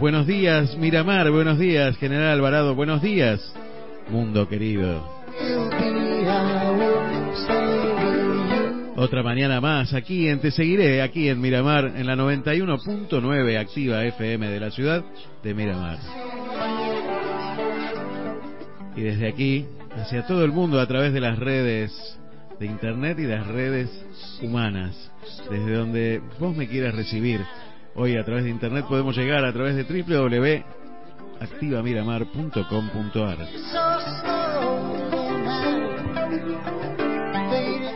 buenos días Miramar, buenos días General Alvarado, buenos días mundo querido. Otra mañana más aquí en Te Seguiré, aquí en Miramar, en la 91.9 activa FM de la ciudad de Miramar. Y desde aquí, hacia todo el mundo a través de las redes de internet y las redes humanas, desde donde vos me quieras recibir Hoy a través de internet podemos llegar a través de www.activamiramar.com.ar.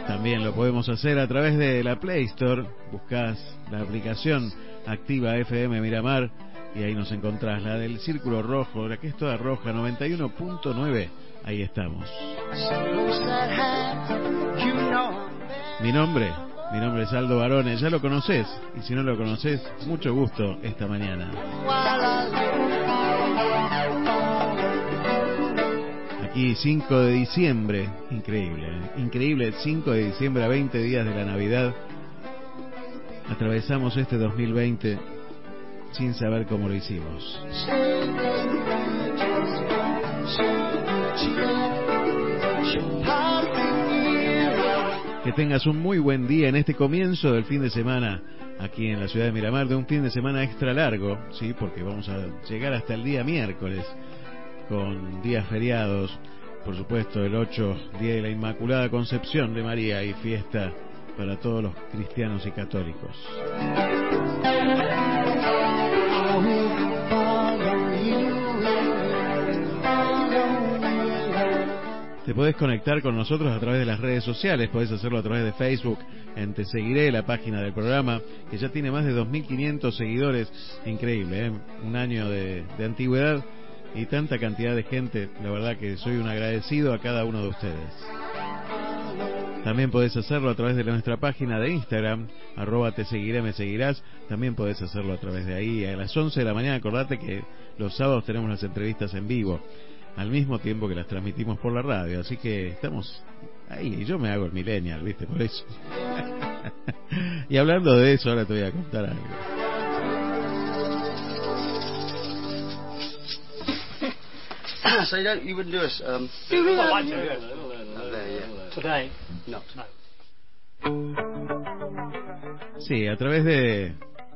También lo podemos hacer a través de la Play Store. Buscas la aplicación Activa FM Miramar y ahí nos encontrás la del círculo rojo, la que es toda roja, 91.9. Ahí estamos. Mi nombre mi nombre es Aldo Barones, ya lo conoces, y si no lo conoces, mucho gusto esta mañana. Aquí 5 de diciembre, increíble, ¿eh? increíble, 5 de diciembre a 20 días de la Navidad. Atravesamos este 2020 sin saber cómo lo hicimos. Que tengas un muy buen día en este comienzo del fin de semana aquí en la ciudad de Miramar, de un fin de semana extra largo, sí, porque vamos a llegar hasta el día miércoles con días feriados, por supuesto el 8, Día de la Inmaculada Concepción de María y fiesta para todos los cristianos y católicos. Te podés conectar con nosotros a través de las redes sociales, podés hacerlo a través de Facebook, en Te Seguiré, la página del programa, que ya tiene más de 2.500 seguidores, increíble, ¿eh? un año de, antigüedad y tanta cantidad de gente, la verdad que soy un agradecido a cada uno de ustedes. También podés hacerlo a través de nuestra página de Instagram, arroba te seguiré, me seguirás. También podés hacerlo a través de ahí. A las 11 de la mañana, acordate que los sábados tenemos las entrevistas en vivo al mismo tiempo que las transmitimos por la radio. Así que estamos ahí. Y yo me hago el millennial, ¿viste? Por eso. y hablando de eso, ahora te voy a contar algo. so you don't, you wouldn't do us. Um, Today. No. Sí, a través de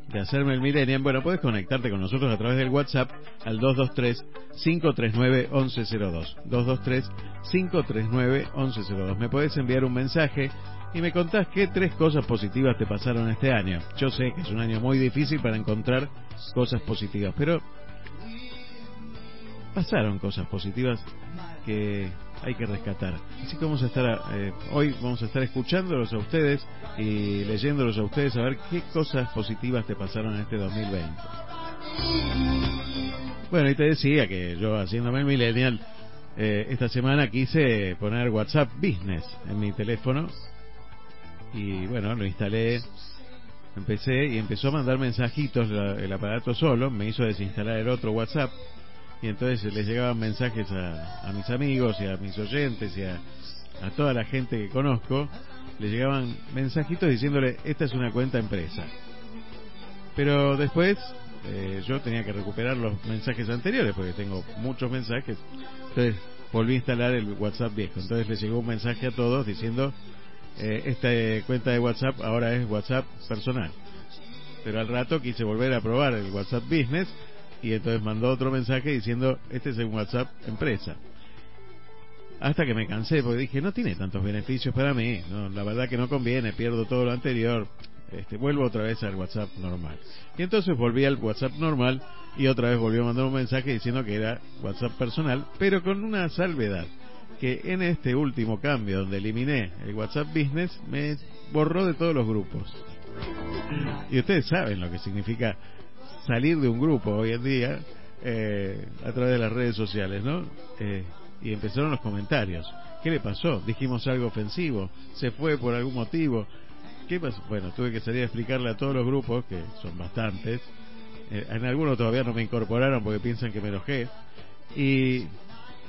de hacerme el millennial, bueno, puedes conectarte con nosotros a través del WhatsApp al 223-539-1102. 223-539-1102. Me puedes enviar un mensaje y me contás qué tres cosas positivas te pasaron este año. Yo sé que es un año muy difícil para encontrar cosas positivas, pero pasaron cosas positivas que hay que rescatar. Así que vamos a estar, eh, hoy vamos a estar escuchándolos a ustedes y leyéndolos a ustedes a ver qué cosas positivas te pasaron en este 2020. Bueno, y te decía que yo haciéndome el millennial, eh, esta semana quise poner WhatsApp Business en mi teléfono y bueno, lo instalé, empecé y empezó a mandar mensajitos el aparato solo, me hizo desinstalar el otro WhatsApp y entonces les llegaban mensajes a, mis amigos y a mis oyentes y a, a, toda la gente que conozco, les llegaban mensajitos diciéndole, esta es una cuenta empresa. Pero después eh, yo tenía que recuperar los mensajes anteriores porque tengo muchos mensajes. Entonces volví a instalar el WhatsApp viejo. Entonces le llegó un mensaje a todos diciendo eh, esta cuenta de WhatsApp ahora es WhatsApp personal. Pero al rato quise volver a probar el WhatsApp Business y entonces mandó otro mensaje diciendo este es el WhatsApp empresa. Hasta que me cansé porque dije no tiene tantos beneficios para mí, no, la verdad que no conviene, pierdo todo lo anterior, este, vuelvo otra vez al WhatsApp normal. Y entonces volví al WhatsApp normal y otra vez volvió a mandar un mensaje diciendo que era WhatsApp personal, pero con una salvedad, que en este último cambio donde eliminé el WhatsApp Business me borró de todos los grupos. Y ustedes saben lo que significa salir de un grupo hoy en día eh, a través de las redes sociales, ¿no? Eh, y empezaron los comentarios. ¿Qué le pasó? Dijimos algo ofensivo, se fue por algún motivo, ¿Qué Bueno, tuve que salir a explicarle a todos los grupos, que son bastantes. Eh, en algunos todavía no me incorporaron porque piensan que me enojé. Y,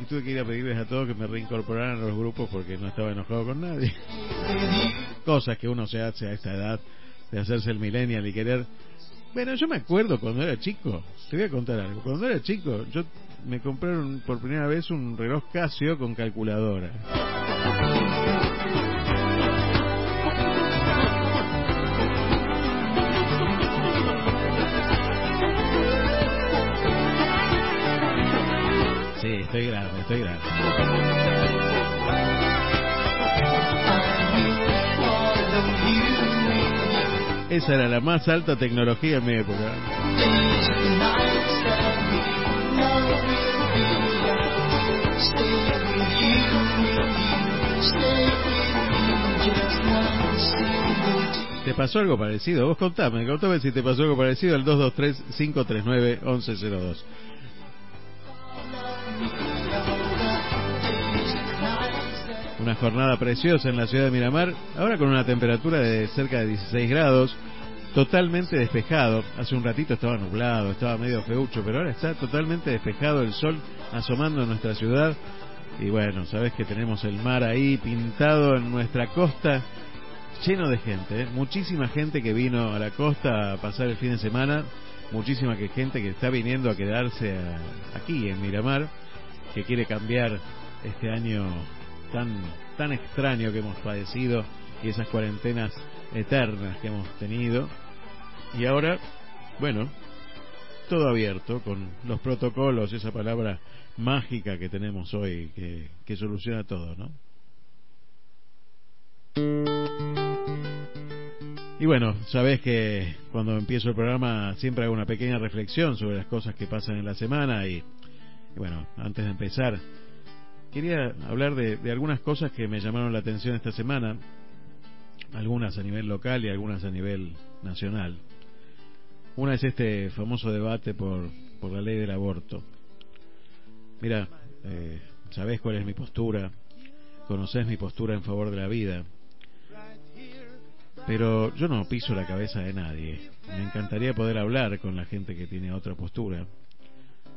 tuve que ir a pedirles a todos que me reincorporaran a los grupos porque no estaba enojado con nadie. Cosas que uno se hace a esta edad de hacerse el millennial y querer... Bueno, yo me acuerdo cuando era chico, te voy a contar algo. Cuando era chico, yo me compraron por primera vez un reloj Casio con calculadora. estoy grande, estoy grande. Esa era la más alta tecnología en mi época. ¿Te pasó algo parecido? Vos contame, contame si te pasó algo parecido al 223-539-1102. Una jornada preciosa en la ciudad de Miramar, ahora con una temperatura de cerca de 16 grados, totalmente despejado. Hace un ratito estaba nublado, estaba medio feucho, pero ahora está totalmente despejado el sol asomando en nuestra ciudad. Y bueno, sabes que tenemos el mar ahí pintado en nuestra costa, lleno de gente, ¿eh? muchísima gente que vino a la costa a pasar el fin de semana, muchísima gente que está viniendo a quedarse aquí en Miramar, que quiere cambiar este año tan, tan extraño que hemos padecido y esas cuarentenas eternas que hemos tenido. Y ahora, bueno, todo abierto con los protocolos, esa palabra mágica que tenemos hoy que, que soluciona todo, ¿no? Y bueno, sabes que cuando empiezo el programa siempre hago una pequeña reflexión sobre las cosas que pasan en la semana y, y bueno, antes de empezar quería hablar de, algunas cosas que me llamaron la atención esta semana, algunas a nivel local y algunas a nivel nacional. Una es este famoso debate por, por la ley del aborto. Mira, eh, sabés cuál es mi postura, conocés mi postura en favor de la vida, pero yo no piso la cabeza de nadie. Me encantaría poder hablar con la gente que tiene otra postura.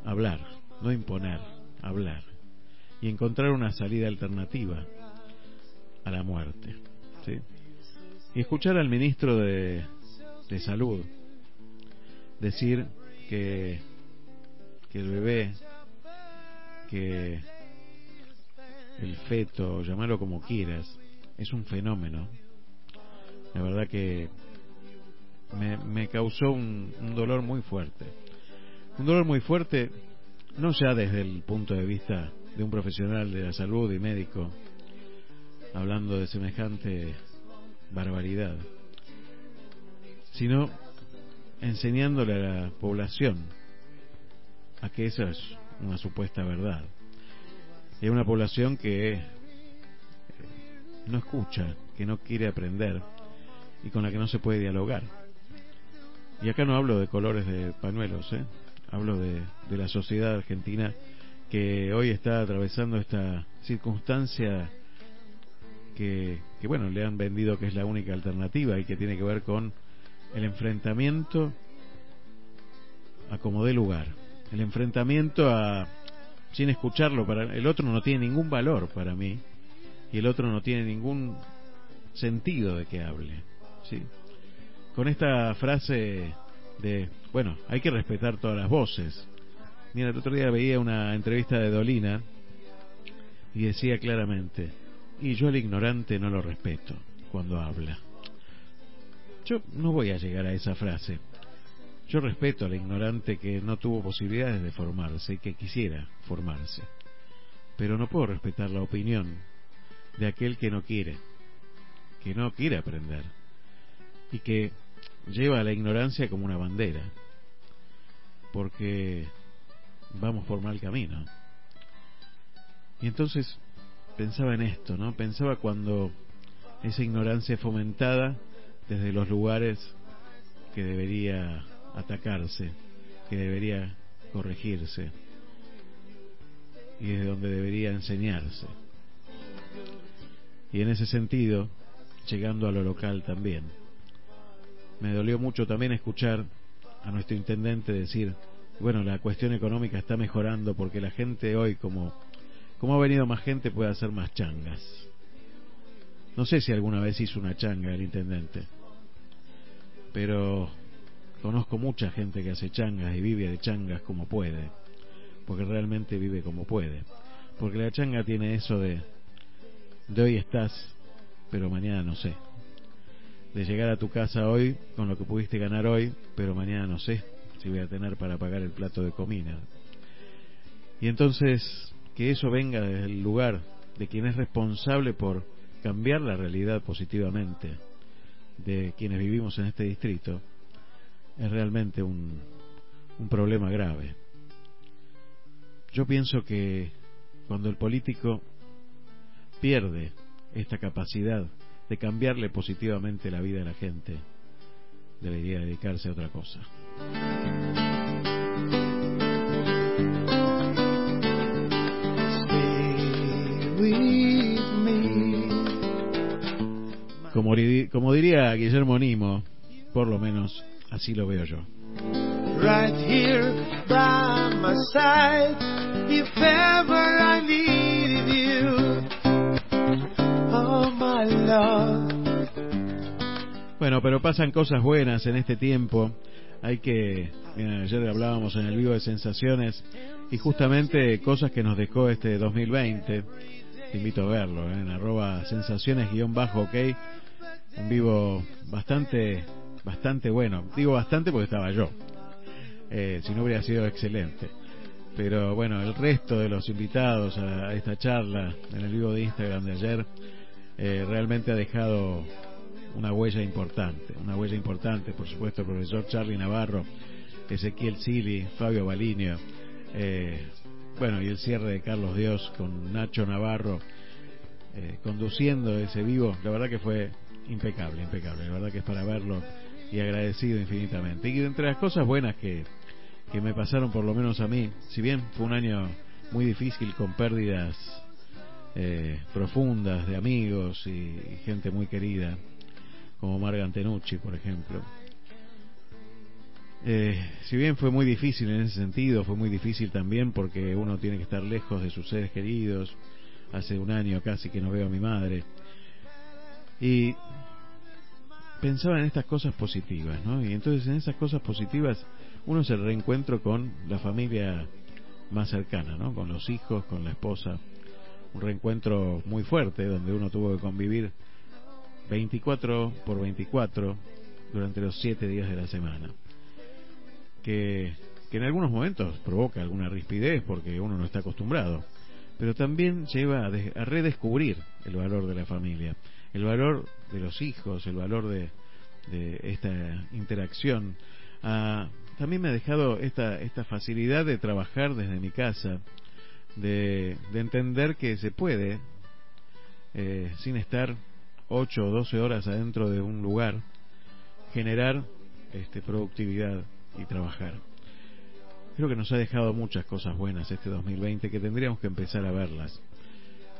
Hablar, no imponer, hablar y encontrar una salida alternativa a la muerte. ¿sí? Y escuchar al ministro de, de Salud decir que, que el bebé, que el feto, llamarlo como quieras, es un fenómeno. La verdad que me, me causó un, un dolor muy fuerte. Un dolor muy fuerte, no ya desde el punto de vista de un profesional de la salud y médico hablando de semejante barbaridad, sino enseñándole a la población a que esa es una supuesta verdad. Hay una población que no escucha, que no quiere aprender y con la que no se puede dialogar. Y acá no hablo de colores de pañuelos, ¿eh? hablo de, de la sociedad argentina que hoy está atravesando esta circunstancia que, bueno, le han vendido que es la única alternativa y que tiene que ver con el enfrentamiento a como dé lugar. El enfrentamiento a sin escucharlo para el otro no tiene ningún valor para mí y el otro no tiene ningún sentido de que hable, ¿sí? Con esta frase de, bueno, hay que respetar todas las voces. Mira, el otro día veía una entrevista de Dolina y decía claramente, y yo al ignorante no lo respeto cuando habla. Yo no voy a llegar a esa frase. Yo respeto al ignorante que no tuvo posibilidades de formarse y que quisiera formarse. Pero no puedo respetar la opinión de aquel que no quiere, que no quiere aprender y que lleva a la ignorancia como una bandera, porque vamos por mal camino. Y entonces pensaba en esto, ¿no? Pensaba cuando esa ignorancia fomentada desde los lugares que debería atacarse, que debería corregirse y desde donde debería enseñarse. Y en ese sentido, llegando a lo local también, me dolió mucho también escuchar a nuestro intendente decir, bueno, la cuestión económica está mejorando porque la gente hoy, como, como ha venido más gente, puede hacer más changas. No sé si alguna vez hizo una changa el intendente, pero conozco mucha gente que hace changas y vive de changas como puede, porque realmente vive como puede. Porque la changa tiene eso de, de hoy estás, pero mañana no sé. De llegar a tu casa hoy con lo que pudiste ganar hoy, pero mañana no sé si voy a tener para pagar el plato de comida. Y entonces, que eso venga del lugar de quien es responsable por cambiar la realidad positivamente de quienes vivimos en este distrito, es realmente un, un problema grave. Yo pienso que cuando el político pierde esta capacidad de cambiarle positivamente la vida a la gente, debería dedicarse a otra cosa. Como, como diría Guillermo Nimo, por lo menos así lo veo yo. Right here by my side, if ever I needed you, oh my love. Bueno, pero pasan cosas buenas en este tiempo. Hay que, ayer hablábamos en el vivo de sensaciones y justamente cosas que nos dejó este 2020. Te invito a verlo ¿eh? en arroba sensaciones-ok. Un vivo bastante bastante bueno. Digo bastante porque estaba yo. Eh, si no hubiera sido excelente. Pero bueno, el resto de los invitados a, esta charla en el vivo de Instagram de ayer eh, realmente ha dejado una huella importante. Una huella importante, por supuesto, el profesor Charlie Navarro, Ezequiel Sili, Fabio Balinio. Eh, bueno, y el cierre de Carlos Dios con Nacho Navarro conduciendo ese vivo. La verdad que fue impecable, impecable. La verdad que es para verlo y agradecido infinitamente. Y entre las cosas buenas que, que me pasaron, por lo menos a mí, si bien fue un año muy difícil con pérdidas eh, profundas de amigos y, gente muy querida, como Marga Antenucci, por ejemplo. Eh, si bien fue muy difícil en ese sentido, fue muy difícil también porque uno tiene que estar lejos de sus seres queridos. Hace un año casi que no veo a mi madre. Y pensaba en estas cosas positivas, ¿no? Y entonces en esas cosas positivas uno se reencuentro con la familia más cercana, ¿no? Con los hijos, con la esposa. Un reencuentro muy fuerte donde uno tuvo que convivir 24 por 24 durante los 7 días de la semana. Que, que en algunos momentos provoca alguna rispidez porque uno no está acostumbrado, pero también lleva a redescubrir el valor de la familia el valor de los hijos, el valor de, esta interacción. Ah, también me ha dejado esta, esta facilidad de trabajar desde mi casa, de, entender que se puede, eh, sin estar 8 o 12 horas adentro de un lugar, generar este, productividad y trabajar. Creo que nos ha dejado muchas cosas buenas este 2020 que tendríamos que empezar a verlas.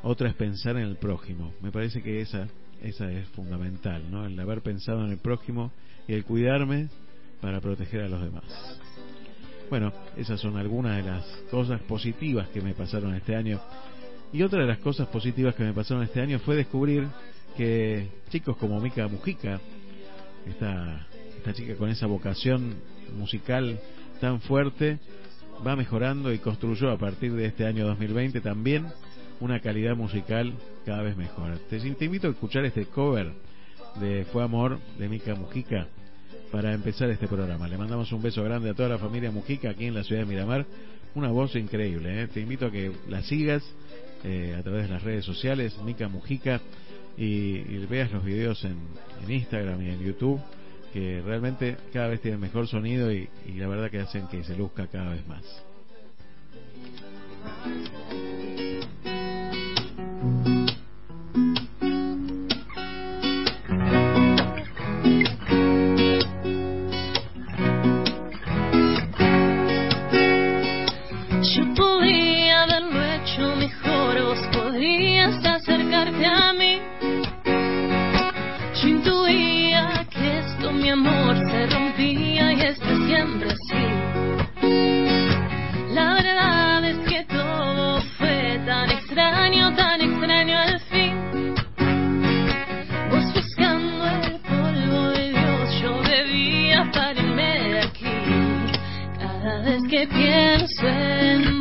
Otra es pensar en el prójimo. Me parece que esa, esa es fundamental, ¿no? El haber pensado en el prójimo y el cuidarme para proteger a los demás. Bueno, esas son algunas de las cosas positivas que me pasaron este año. Y otra de las cosas positivas que me pasaron este año fue descubrir que chicos como Mika Mujica, esta, esta chica con esa vocación musical tan fuerte va mejorando y construyó a partir de este año 2020 también una calidad musical cada vez mejor. Te, te invito a escuchar este cover de Fue Amor de Mica Mujica para empezar este programa. Le mandamos un beso grande a toda la familia Mujica aquí en la ciudad de Miramar. Una voz increíble. ¿eh? Te invito a que la sigas eh, a través de las redes sociales, Mica Mujica, y, veas los videos en, Instagram y en YouTube, que realmente cada vez tienen mejor sonido y, y la verdad que hacen que se luzca cada vez más. you que pienso en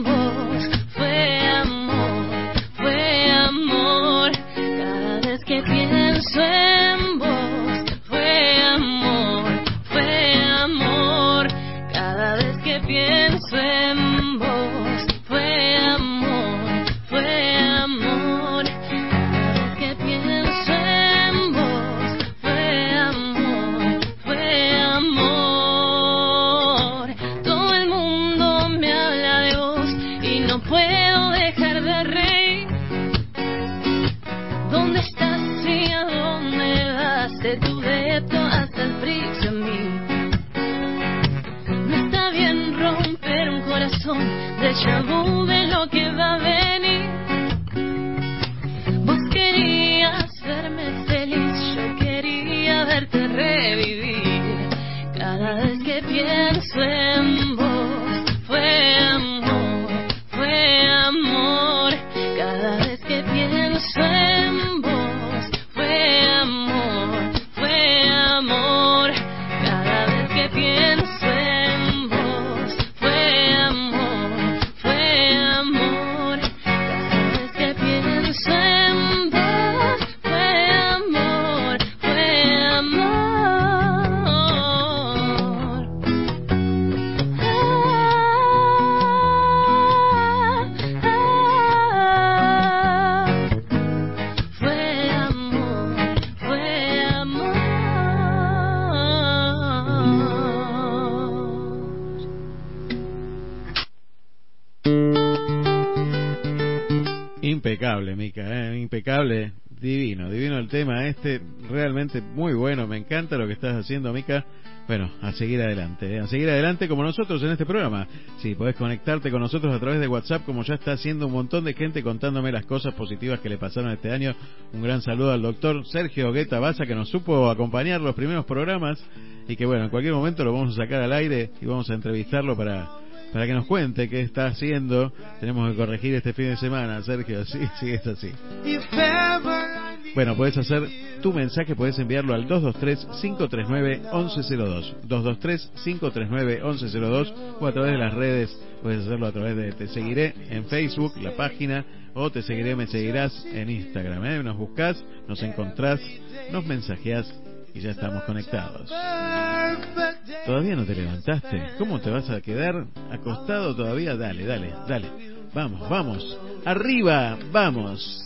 divino, divino el tema este, realmente muy bueno, me encanta lo que estás haciendo, Mica. Bueno, a seguir adelante, ¿eh? a seguir adelante como nosotros en este programa. Si sí, podés conectarte con nosotros a través de WhatsApp, como ya está haciendo un montón de gente contándome las cosas positivas que le pasaron este año. Un gran saludo al doctor Sergio Guetta Baza, que nos supo acompañar los primeros programas y que, bueno, en cualquier momento lo vamos a sacar al aire y vamos a entrevistarlo para para que nos cuente qué está haciendo. Tenemos que corregir este fin de semana, Sergio. Sí, sí, es así. Bueno, puedes hacer tu mensaje, puedes enviarlo al 223-539-1102. 223-539-1102 o a través de las redes, puedes hacerlo a través de Te Seguiré en Facebook, la página, o Te Seguiré, me seguirás en Instagram. ¿eh? Nos buscas, nos encontrás, nos mensajeás y ya estamos conectados. ¿Todavía no te levantaste? ¿Cómo te vas a quedar acostado todavía? Dale, dale, dale. Vamos, vamos. Arriba, vamos.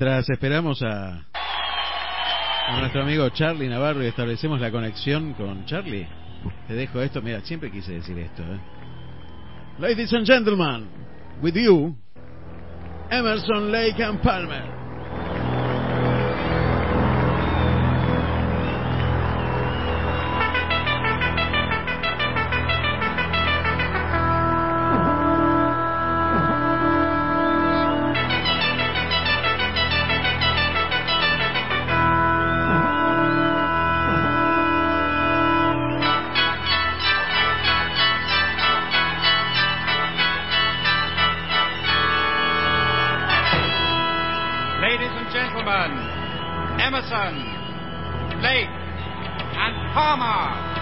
Mientras esperamos a, nuestro amigo Charlie Navarro y establecemos la conexión con Charlie, te dejo esto. Mira, siempre quise decir esto. ¿eh? Ladies and gentlemen, with you, Emerson Lake and Palmer. Palmer.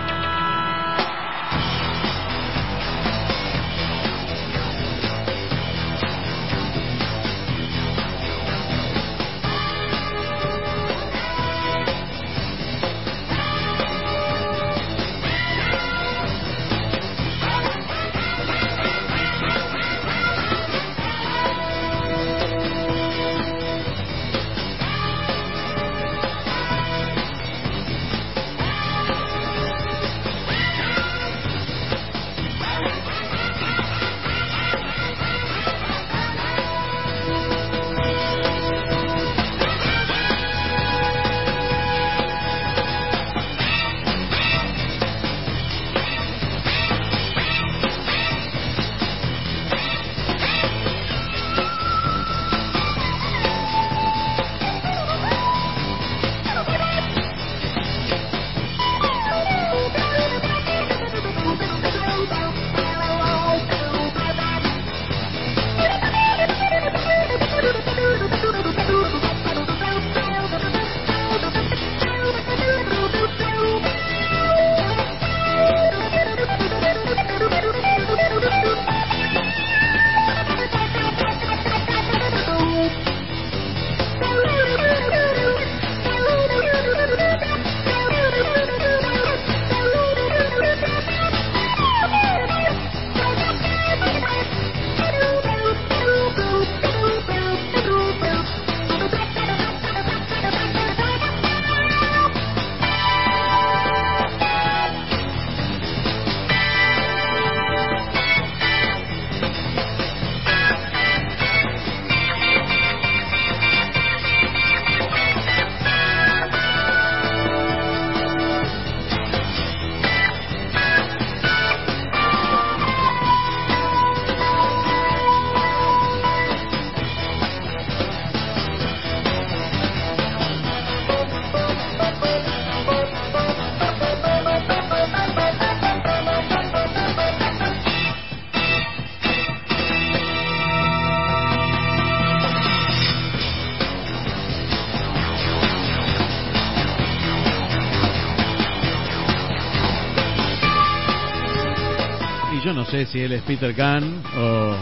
Sé si él es Peter Gunn o,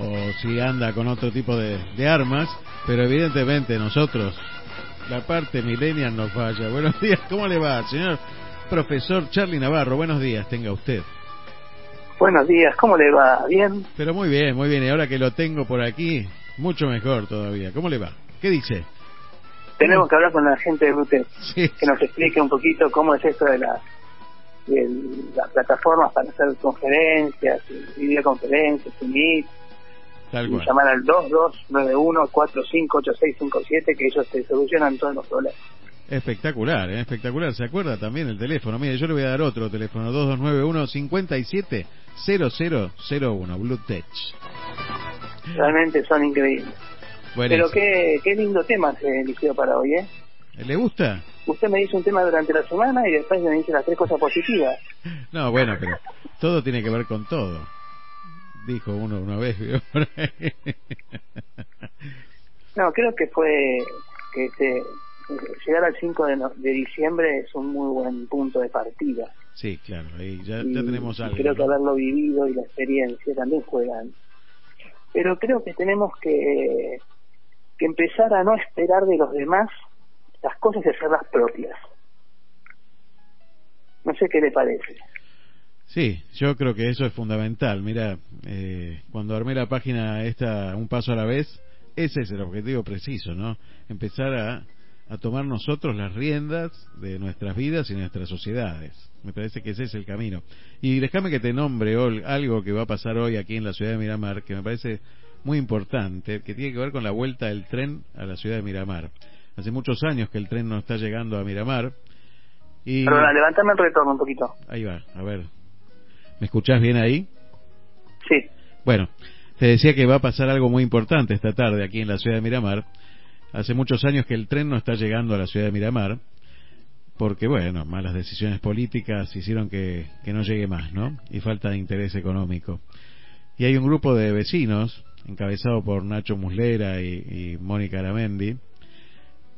o si anda con otro tipo de, de armas, pero evidentemente nosotros, la parte millennial nos falla. Buenos días, ¿cómo le va, señor profesor Charlie Navarro? Buenos días, tenga usted. Buenos días, ¿cómo le va? ¿Bien? Pero muy bien, muy bien. Y ahora que lo tengo por aquí, mucho mejor todavía. ¿Cómo le va? ¿Qué dice? Tenemos que hablar con la gente de Sí. que nos explique un poquito cómo es esto de las de las plataformas para hacer conferencias, videoconferencias, Meet, Tal y cual. llamar al 2291-458657, que ellos te solucionan todos los problemas. Espectacular, ¿eh? espectacular. ¿Se acuerda también el teléfono? Mire, yo le voy a dar otro teléfono, 2291-570001, Blue Tech. Realmente son increíbles. Buenísimo. Pero qué, qué lindo tema se eligió para hoy, ¿eh? ¿Le gusta? Usted me dice un tema durante la semana y después me dice las tres cosas positivas. No, bueno, pero todo tiene que ver con todo. Dijo uno una vez. No, creo que fue que este, llegar al 5 de, no- de diciembre es un muy buen punto de partida. sí, claro, ahí ya, Y- ya tenemos algo. creo que haberlo vivido y la experiencia también juegan. Pero creo que tenemos que, que empezar a no esperar de los demás las cosas y hacerlas propias. No sé qué le parece. Sí, yo creo que eso es fundamental. Mira, eh, cuando armé la página esta, Un Paso a la Vez, ese es el objetivo preciso, ¿no? Empezar a, a tomar nosotros las riendas de nuestras vidas y nuestras sociedades. Me parece que ese es el camino. Y déjame que te nombre Ol, algo que va a pasar hoy aquí en la ciudad de Miramar, que me parece muy importante, que tiene que ver con la vuelta del tren a la ciudad de Miramar. Hace muchos años que el tren no está llegando a Miramar. Y... Perdona, levántame el retorno un poquito. Ahí va, a ver. ¿Me escuchás bien ahí? Sí. Bueno, te decía que va a pasar algo muy importante esta tarde aquí en la ciudad de Miramar. Hace muchos años que el tren no está llegando a la ciudad de Miramar, porque, bueno, malas decisiones políticas hicieron que, que no llegue más, ¿no? Y falta de interés económico. Y hay un grupo de vecinos, encabezado por Nacho Muslera y, y Mónica Aramendi,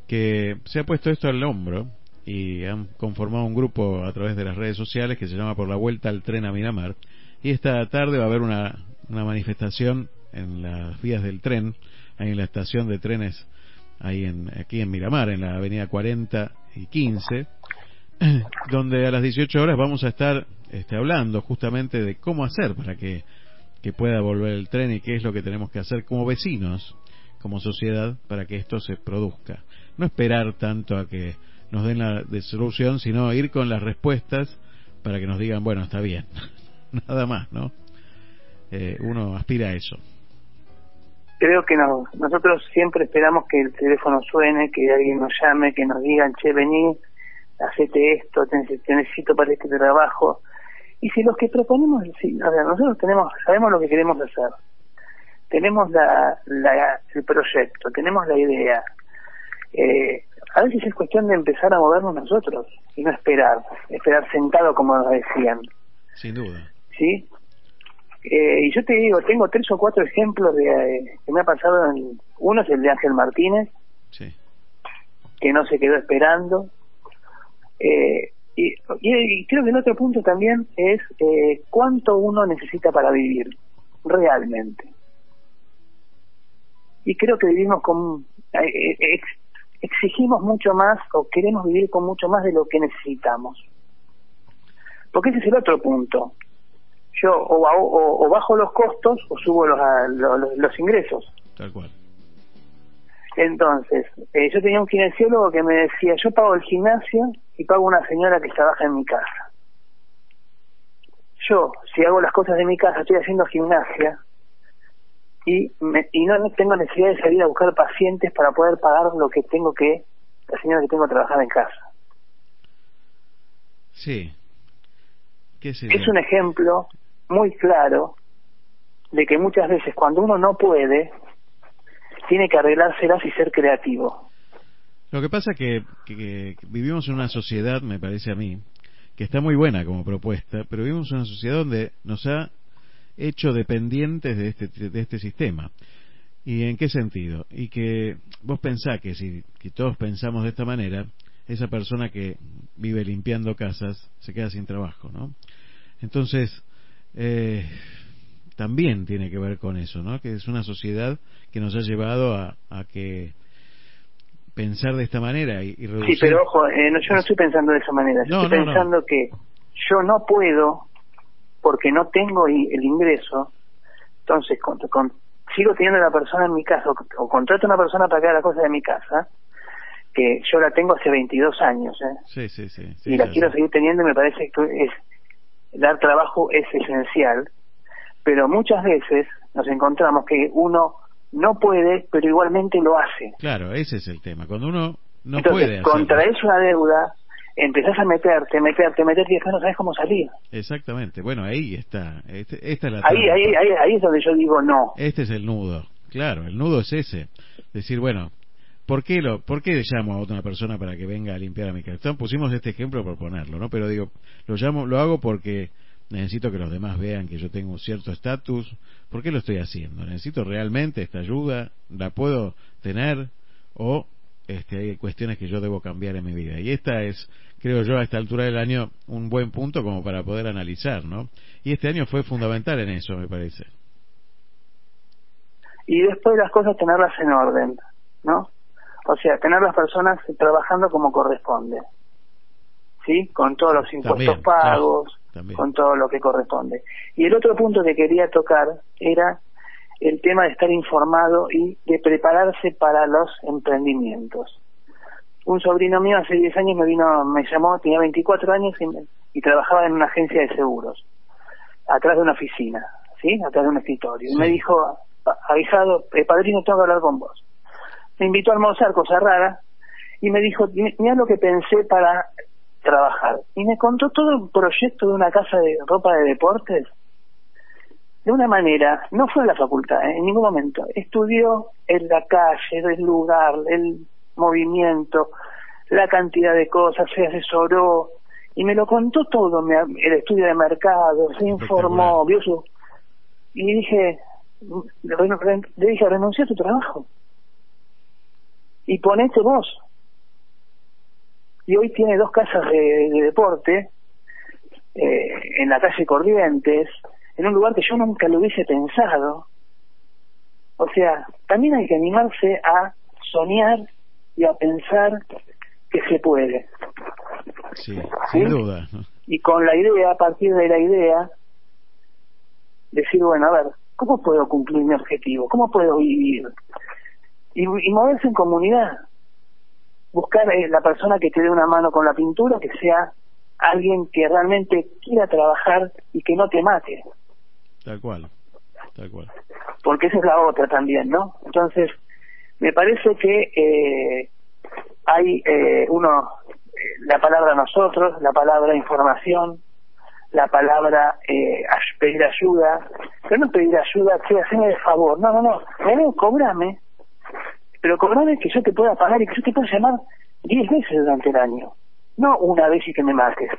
que se ha puesto esto al hombro y han conformado un grupo a través de las redes sociales que se llama Por la Vuelta al Tren a Miramar. Y esta tarde va a haber una, una manifestación en las vías del tren, ahí en la estación de trenes, ahí en, aquí en Miramar, en la avenida 40 y 15, donde a las 18 horas vamos a estar este, hablando justamente de cómo hacer para que, que pueda volver el tren y qué es lo que tenemos que hacer como vecinos, como sociedad, para que esto se produzca. No esperar tanto a que nos den la solución, sino ir con las respuestas para que nos digan, bueno, está bien. Nada más, ¿no? Eh, uno aspira a eso. Creo que no. Nosotros siempre esperamos que el teléfono suene, que alguien nos llame, que nos digan, che, vení, hacete esto, te, necesito para este trabajo. Y si los que proponemos, sea, nosotros tenemos, sabemos lo que queremos hacer. Tenemos la, la, el proyecto, tenemos la idea. Eh, a veces es cuestión de empezar a movernos nosotros y no esperar, esperar sentado como nos decían. Sin duda. ¿Sí? Eh, y yo te digo, tengo tres o cuatro ejemplos de eh, que me ha pasado. En, uno es el de Ángel Martínez, Sí. que no se quedó esperando. Eh, y, y, y creo que el otro punto también es eh, cuánto uno necesita para vivir, realmente. Y creo que vivimos con... ex- exigimos mucho más o queremos vivir con mucho más de lo que necesitamos. Porque ese es el otro punto. Yo o, o- o bajo los costos o subo los, los, los ingresos. Tal cual. Entonces, eh, yo tenía un kinesiólogo que me decía, yo pago el gimnasio y pago una señora que trabaja en mi casa. Yo, si hago las cosas de mi casa, estoy haciendo gimnasia y, me- y no tengo necesidad de salir a buscar pacientes para poder pagar lo que tengo que, la señora que tengo que trabajar en casa. Sí. ¿Qué Es un ejemplo muy claro de que muchas veces cuando uno no puede, tiene que arreglárselas y ser creativo. Lo que pasa que, que, que vivimos en una sociedad, me parece a mí, que está muy buena como propuesta, pero vivimos en una sociedad donde nos ha hecho dependientes de este, de este sistema. ¿Y en qué sentido? Y que vos pensás que si que todos pensamos de esta manera, esa persona que vive limpiando casas se queda sin trabajo, ¿no? Entonces, eh, también tiene que ver con eso, ¿no? Que es una sociedad que nos ha llevado a, a que pensar de esta manera y, y reducir... Sí, pero ojo, eh, no, yo no estoy pensando de esa manera. Yo No, estoy no, no. pensando que yo no puedo porque no tengo el ingreso. Entonces, con, con- sigo teniendo a la persona en mi casa o, o contrato a una persona para que haga la cosa de mi casa, que yo la tengo hace 22 años, ¿eh? Sí, sí, y la quiero seguir teniendo y me parece que es dar trabajo es esencial, pero muchas veces nos encontramos que uno no puede, pero igualmente lo hace. Claro, ese es el tema. Cuando uno no Entonces, puede hacerlo. contraes una deuda, empezás a meterte, meterte, meterte y después no sabes cómo salir. Exactamente. Bueno, ahí está. Este- esta es la Ahí, ahí, ahí, ahí es donde yo digo no. Este es el nudo. Claro, el nudo es ese. Decir, bueno, ¿por qué, lo, ¿por qué llamo a otra persona para que venga a limpiar a mi casa? Entonces, pusimos este ejemplo por ponerlo, ¿no? Pero digo, lo llamo, lo hago porque necesito que los demás vean que yo tengo un cierto estatus. ¿Por qué lo estoy haciendo? ¿Necesito realmente esta ayuda? ¿La puedo tener? ¿O este, hay cuestiones que yo debo cambiar en mi vida? Y esta es, creo yo, a esta altura del año, un buen punto como para poder analizar, ¿no? Y este año fue fundamental en eso, me parece. Y después las cosas tenerlas en orden, ¿no? O sea, tener las personas trabajando como corresponde. ¿Sí? Con todos los impuestos También, pagos, claro, también. con todo lo que corresponde. Y el otro punto que quería tocar era el tema de estar informado y de prepararse para los emprendimientos. Un sobrino mío hace 10 años me vino, me llamó, tenía 24 años y, me- y trabajaba en una agencia de seguros, atrás de una oficina, ¿sí? Atrás de un escritorio. Y me dijo, "Pa- avisado, eh, padrino, tengo que hablar con vos. Me invitó a almorzar, cosa rara, y me dijo, "Mi- mira lo que pensé para trabajar. Y me contó todo un proyecto de una casa de ropa de deportes. De una manera, no fue a la facultad, ¿eh? en ningún momento. Estudió en la calle, el lugar, el movimiento, la cantidad de cosas, se asesoró y me lo contó todo, me- el estudio de mercado, se informó, vio su... Y dije, le dije, renuncia a tu trabajo y ponete vos. Y hoy tiene dos casas de, de deporte eh, en la calle Corrientes, en un lugar que yo nunca lo hubiese pensado. O sea, también hay que animarse a soñar y a pensar que se puede. Sí, ¿Sí? sin duda. ¿no? Y con la idea, a partir de la idea, decir, bueno, a ver, ¿cómo puedo cumplir mi objetivo? ¿Cómo puedo vivir? Y, y moverse en comunidad. Buscar eh, la persona que te dé una mano con la pintura, que sea alguien que realmente quiera trabajar y que no te mate. Tal cual. Tal cual. porque esa es la otra también, ¿no? Entonces, me parece que eh, hay eh, uno, eh, la palabra nosotros, la palabra información, la palabra eh, pedir ayuda, pero no pedir ayuda, que hacerme el favor, no, no, no, primero cobrame, pero cobrame que yo te pueda pagar y que yo te pueda llamar diez veces durante el año, no una vez y que me mates,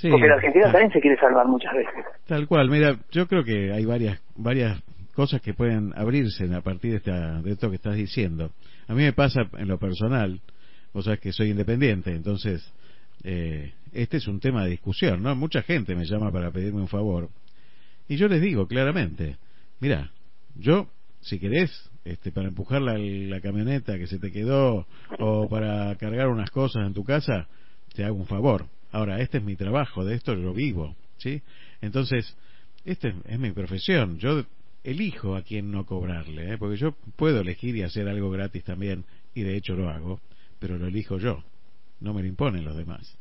Sí, porque la Argentina tal- también se quiere salvar muchas veces. Tal cual, mira, yo creo que hay varias varias cosas que pueden abrirse a partir de, esta, de esto que estás diciendo. A mí me pasa en lo personal, vos sabés que soy independiente, entonces eh, este es un tema de discusión, ¿no? Mucha gente me llama para pedirme un favor y yo les digo claramente, mira, yo si querés, este, para empujar la, la camioneta que se te quedó o para cargar unas cosas en tu casa, te hago un favor. Ahora, este es mi trabajo, de esto yo vivo, ¿sí? Entonces, esta es, es mi profesión. Yo elijo a quién no cobrarle, ¿eh? porque yo puedo elegir y hacer algo gratis también, y de hecho lo hago, pero lo elijo yo, no me lo imponen los demás.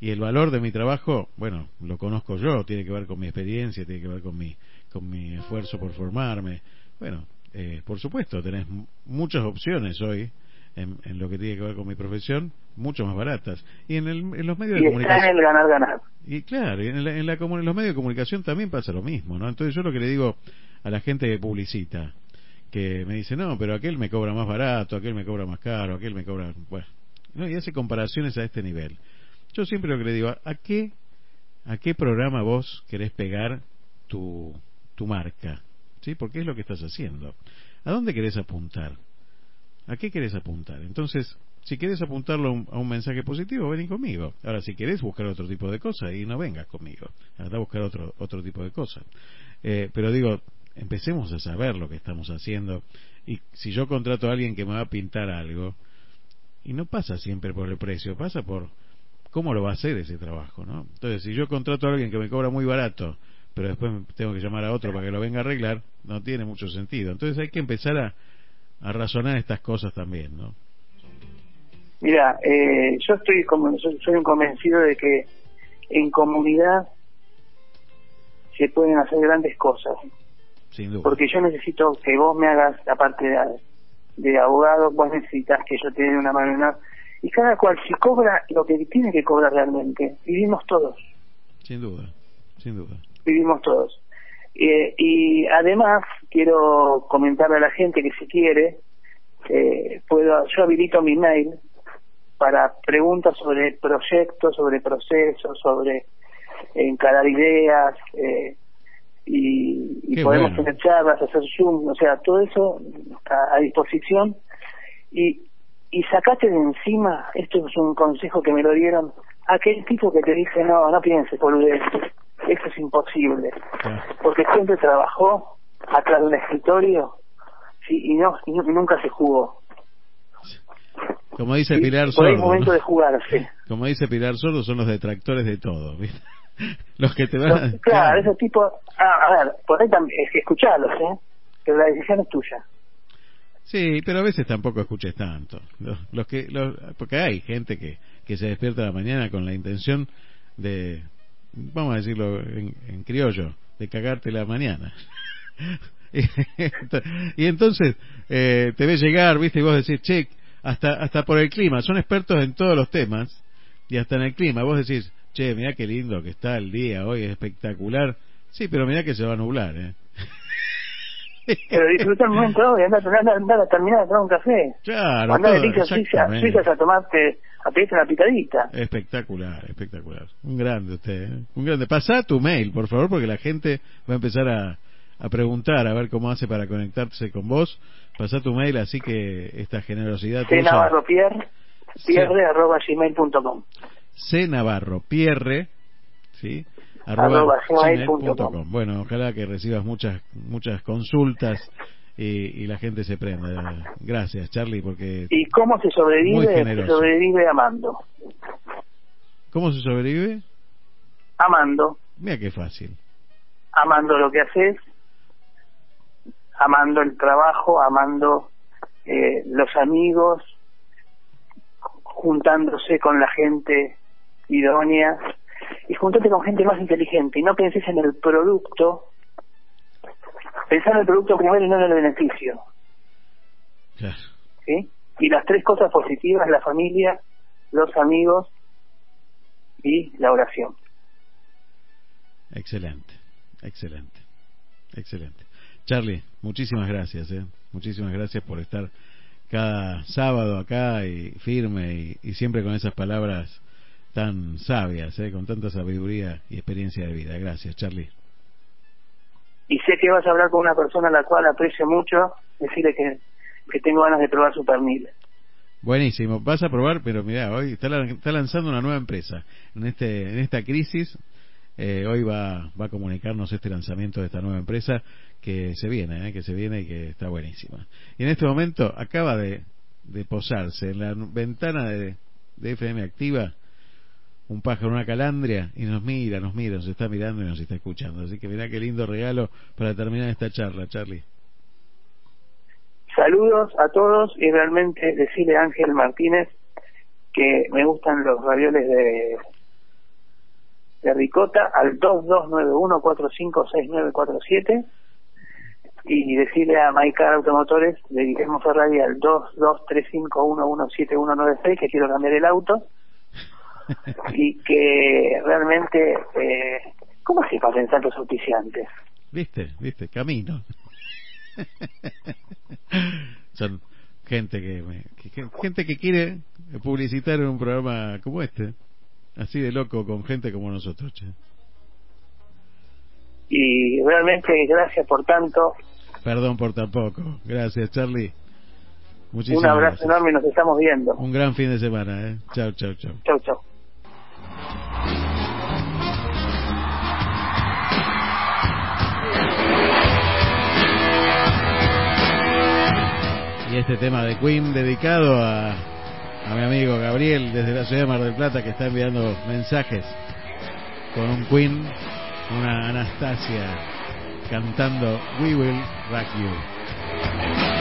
Y el valor de mi trabajo, bueno, lo conozco yo, tiene que ver con mi experiencia, tiene que ver con mi, con mi esfuerzo por formarme. Bueno, eh, por supuesto, tenés muchas opciones hoy en, en lo que tiene que ver con mi profesión, mucho más baratas. Y en, el, en los medios Y de está comunicación. en el ganar-ganar. Y claro, en, la- en la en los medios de comunicación también pasa lo mismo, ¿no? Entonces yo lo que le digo a la gente que publicita, que me dice, no, pero aquel me cobra más barato, aquel me cobra más caro, aquel me cobra... Bueno, ¿no? y hace comparaciones a este nivel. Yo siempre lo que le digo, ¿a qué, a qué programa vos querés pegar tu, tu marca? ¿Sí? Porque es lo que estás haciendo. ¿A dónde querés apuntar? ¿A qué querés apuntar? Entonces, si querés apuntarlo a un, mensaje positivo, vení conmigo. Ahora, si querés buscar otro tipo de cosas, y no vengas conmigo. Anda a buscar otro, otro tipo de cosas. Eh, pero digo, empecemos a saber lo que estamos haciendo. Y si yo contrato a alguien que me va a pintar algo, y no pasa siempre por el precio, pasa por cómo lo va a hacer ese trabajo, ¿no? Entonces, si yo contrato a alguien que me cobra muy barato, pero después tengo que llamar a otro para que lo venga a arreglar, no tiene mucho sentido. Entonces hay que empezar a, a razonar estas cosas también, ¿no? Mira, eh, yo estoy como soy, un convencido de que en comunidad se pueden hacer grandes cosas. Sin duda. Porque yo necesito que vos me hagas, aparte de, de abogado, vos necesitas que yo te dé una mano una- Y cada cual, si cobra lo que tiene que cobrar realmente, vivimos todos, Sin duda. Sin duda. vivimos todos. Eh, y además, quiero comentarle a la gente que si quiere, eh, puedo, yo habilito mi mail para preguntas sobre proyectos, sobre procesos, sobre encarar ideas, eh, y, podemos bueno. tener charlas, hacer Zoom, o sea, todo eso a, a disposición. Y, y sacate de encima, esto es un consejo que me lo dieron, aquel tipo que te dice, no, no pienses, boludez, eso es imposible, porque siempre trabajó atrás de un escritorio sí, y, no, y nu- nunca se jugó. Como dice Pilar por ahí es Sordo, momento ¿no? de jugarse. como dice Pilar Sordo, son los detractores de todo. ¿viste? los que te van a... Los- claro, esos tipos, ah, a ver, por ahí también, escucharlos, ¿eh? Pero la decisión es tuya. Sí, pero a veces tampoco escuches tanto. Los, los que, los, porque hay gente que, que se despierta a la mañana con la intención de, vamos a decirlo en, en criollo, de cagarte la mañana. y entonces eh, te ves llegar, viste, y vos decís, che, hasta, hasta por el clima, son expertos en todos los temas, y hasta en el clima, vos decís, che, mirá qué lindo que está el día hoy, es espectacular. Sí, pero mirá que se va a nublar, ¿eh? Pero disfruta el momento hoy, anda, anda, anda a terminar de tomar un café. Claro, Andá de Suiza. Suiza a tomarte, a pedirte una picadita. Espectacular, espectacular. Un grande usted, ¿eh? un grande. Pasá tu mail, por favor, porque la gente va a empezar a, a preguntar, a ver cómo hace para conectarse con vos. Pasá tu mail, así que esta generosidad C. Navarro Pierre, pierre arroba gmail.com. C Navarro Pierre, ¿sí? Arroba gmail gmail.com. punto com. Bueno, ojalá que recibas muchas muchas consultas y, y la gente se prenda. Gracias, Charlie, porque... ¿Y cómo se sobrevive? Se sobrevive amando. ¿Cómo se sobrevive? Amando. Mira qué fácil. amando lo que haces, amando el trabajo, amando eh, los amigos, juntándose con la gente idónea y juntarte con gente más inteligente y no penses en el producto, pensar en el producto primero y no en el beneficio, Claro. ¿sí? Y las tres cosas positivas, la familia, los amigos y la oración. Excelente, excelente, excelente. Charlie, muchísimas gracias, ¿eh? muchísimas gracias por estar cada sábado acá y firme y, y siempre con esas palabras tan sabias, ¿eh? con tanta sabiduría y experiencia de vida. Gracias, Charlie. y sé que vas a hablar con una persona a la cual aprecio mucho, decirle que, que tengo ganas de probar su pernil. Buenísimo, vas a probar, pero mira, hoy está, está lanzando una nueva empresa en este en esta crisis. Eh, hoy va va a comunicarnos este lanzamiento de esta nueva empresa que se viene, eh, que se viene y que está buenísima. Y en este momento acaba de, posarse en la ventana de, de FM Activa un pájaro, una calandria y nos mira, nos mira, nos está mirando y nos está escuchando. Así que mirá qué lindo regalo para terminar esta charla, Charlie. Saludos a todos y realmente decirle a Ángel Martínez que me gustan los ravioles de, de ricota al 2291456947 y decirle a Maicar Automotores de Guillermo Ferrari al 2235117196 que quiero cambiar el auto y que realmente eh, ¿cómo se para pensar los auspiciantes? ¿Viste? ¿Viste? Camino. Son gente que, me- que- que- gente que quiere publicitar un programa como este. Así de loco con gente como nosotros, che. y realmente gracias por tanto Perdón por tampoco. Gracias, Charlie. Muchísimas un abrazo gracias. enorme y nos estamos viendo Un gran fin de semana, ¿eh? Chao, chao, chao. chau chau Y este tema de Queen dedicado a, a mi amigo Gabriel desde la ciudad de Mar del Plata que está enviando mensajes con un Queen, una Anastasia cantando We Will Rock You.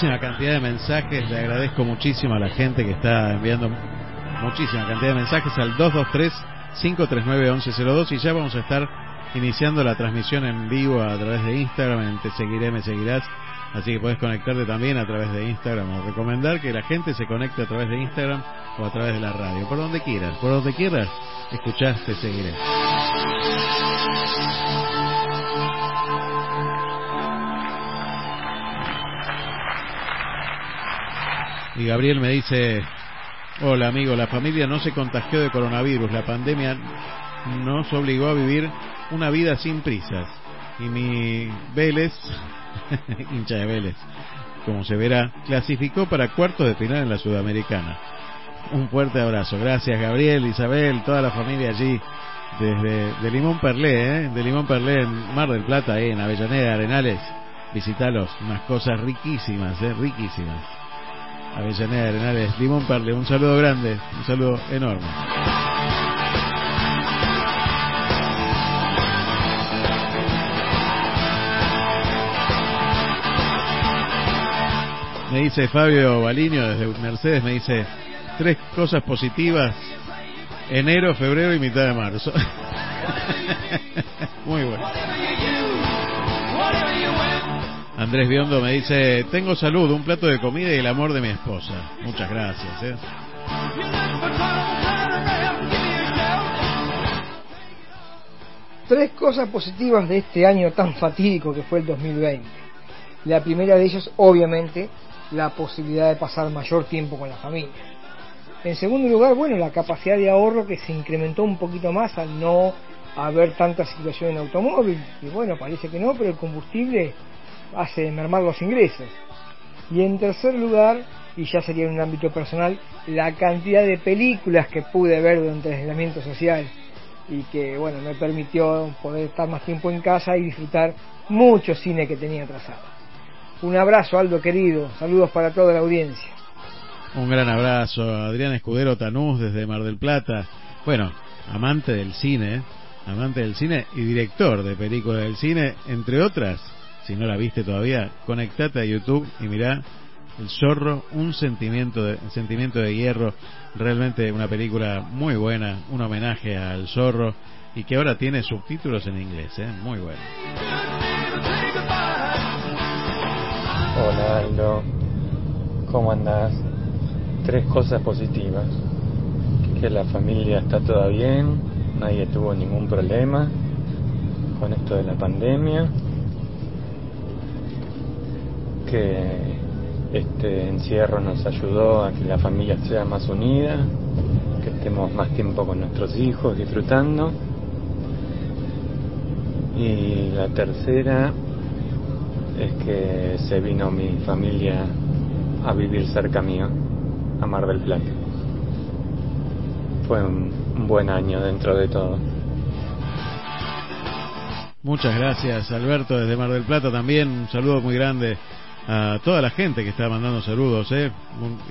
Muchísima cantidad de mensajes. Le agradezco muchísimo a la gente que está enviando muchísima cantidad de mensajes al 223-539-1102 y ya vamos a estar iniciando la transmisión en vivo a través de Instagram, en Te Seguiré, Me Seguirás. Así que puedes conectarte también a través de Instagram o recomendar que la gente se conecte a través de Instagram o a través de la radio. Por donde quieras, por donde quieras, escuchás, Te Seguiré. Y Gabriel me dice, hola amigo, la familia no se contagió de coronavirus, la pandemia nos obligó a vivir una vida sin prisas. Y mi Vélez, hincha de Vélez, como se verá, clasificó para cuartos de final en la Sudamericana. Un fuerte abrazo. Gracias Gabriel, Isabel, toda la familia allí desde de Limón Perlé, ¿eh? de Limón Perlé en Mar del Plata, ¿eh? en Avellaneda, Arenales. Visitalos, unas cosas riquísimas, ¿eh? riquísimas. Avellaneda Arenales, Limón Perle, un saludo grande, un saludo enorme. Me dice Fabio Baliño desde Mercedes, me dice tres cosas positivas, enero, febrero y mitad de marzo. Muy bueno. Andrés Biondo me dice, tengo salud, un plato de comida y el amor de mi esposa. Muchas gracias. ¿eh? Tres cosas positivas de este año tan fatídico que fue el 2020. La primera de ellas, obviamente, la posibilidad de pasar mayor tiempo con la familia. En segundo lugar, bueno, la capacidad de ahorro que se incrementó un poquito más al no haber tanta situación en automóvil. Y bueno, parece que no, pero el combustible hace mermar los ingresos. Y en tercer lugar, y ya sería en un ámbito personal, la cantidad de películas que pude ver durante el aislamiento social y que bueno me permitió poder estar más tiempo en casa y disfrutar mucho cine que tenía atrasado. Un abrazo Aldo querido, saludos para toda la audiencia. Un gran abrazo Adrián Escudero Tanús desde Mar del Plata. Bueno, amante del cine, amante del cine y director de películas del cine, entre otras si no la viste todavía, conectate a YouTube y mirá El Zorro, un sentimiento de, sentimiento de hierro, realmente una película muy buena, un homenaje al Zorro y que ahora tiene subtítulos en inglés, ¿eh? muy bueno. Hola Aldo, ¿cómo andás? Tres cosas positivas. Que la familia está toda bien, nadie tuvo ningún problema con esto de la pandemia que este encierro nos ayudó a que la familia sea más unida, que estemos más tiempo con nuestros hijos disfrutando. Y la tercera es que se vino mi familia a vivir cerca mío, a Mar del Plata. Fue un, buen año dentro de todo. Muchas gracias Alberto desde Mar del Plata también, un saludo muy grande a toda la gente que está mandando saludos, ¿eh?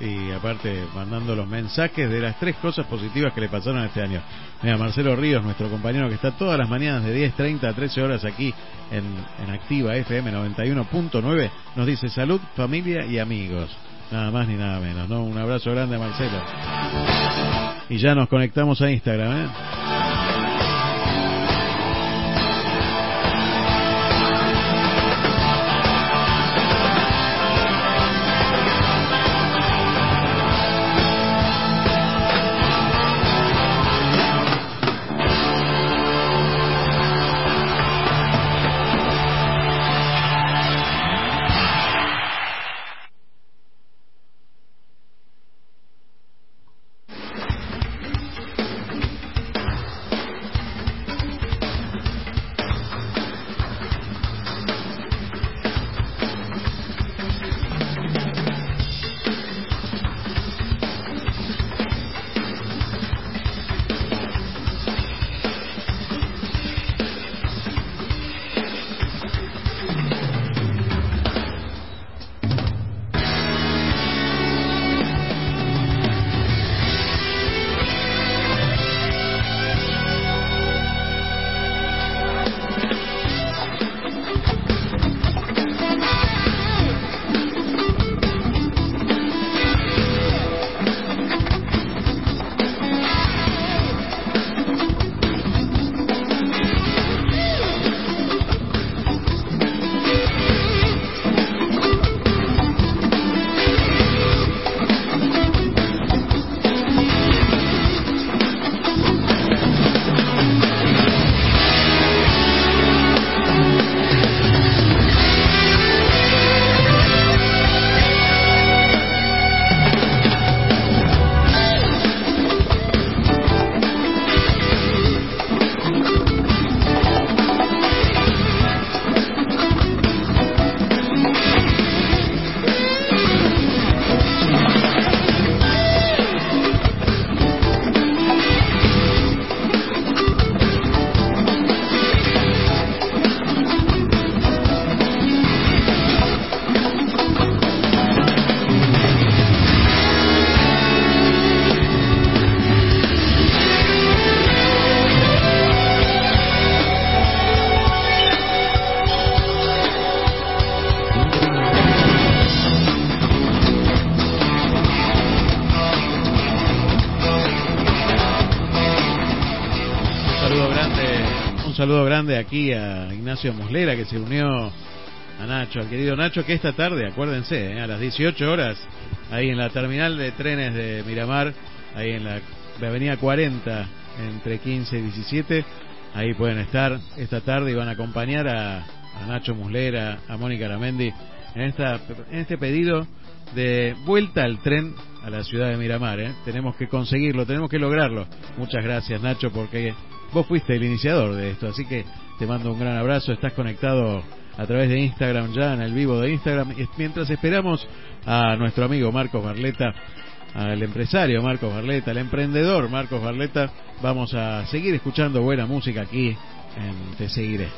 y aparte mandando los mensajes de las tres cosas positivas que le pasaron este año. Mira, Marcelo Ríos, nuestro compañero que está todas las mañanas de 10.30 a 13 horas aquí en, en Activa FM 91.9, nos dice salud, familia y amigos. Nada más ni nada menos, ¿no? Un abrazo grande a Marcelo. Y ya nos conectamos a Instagram, ¿eh? Saludo grande aquí a Ignacio Muslera que se unió a Nacho, al querido Nacho, que esta tarde, acuérdense, eh, a las 18 horas, ahí en la terminal de trenes de Miramar, ahí en la, avenida 40, entre 15 y 17, ahí pueden estar esta tarde y van a acompañar a, Nacho Muslera, a Mónica Aramendi, en, esta, en este pedido de vuelta al tren a la ciudad de Miramar. ¿eh? Tenemos que conseguirlo, tenemos que lograrlo. Muchas gracias Nacho porque vos fuiste el iniciador de esto, así que te mando un gran abrazo. Estás conectado a través de Instagram ya en el vivo de Instagram mientras esperamos a nuestro amigo Marcos Barleta al empresario Marcos Barleta, al emprendedor Marcos Barleta, vamos a seguir escuchando buena música aquí en Te Seguiré.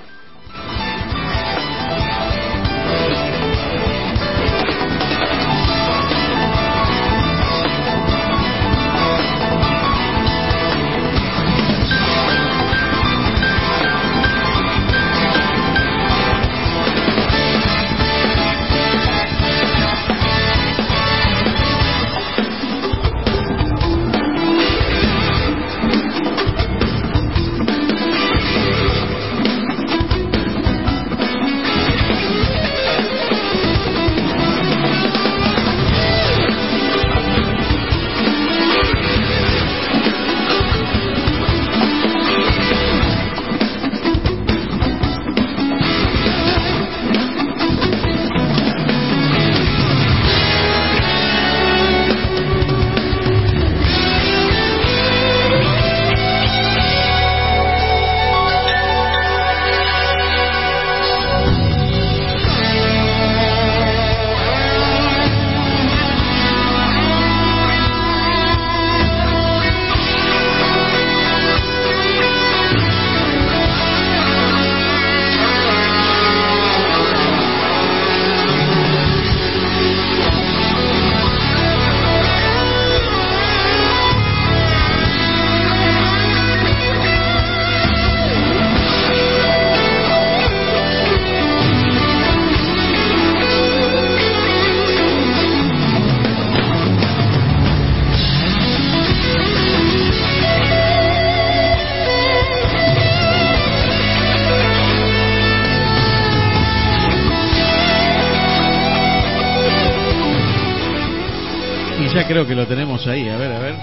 Creo que lo tenemos ahí. A ver, a ver.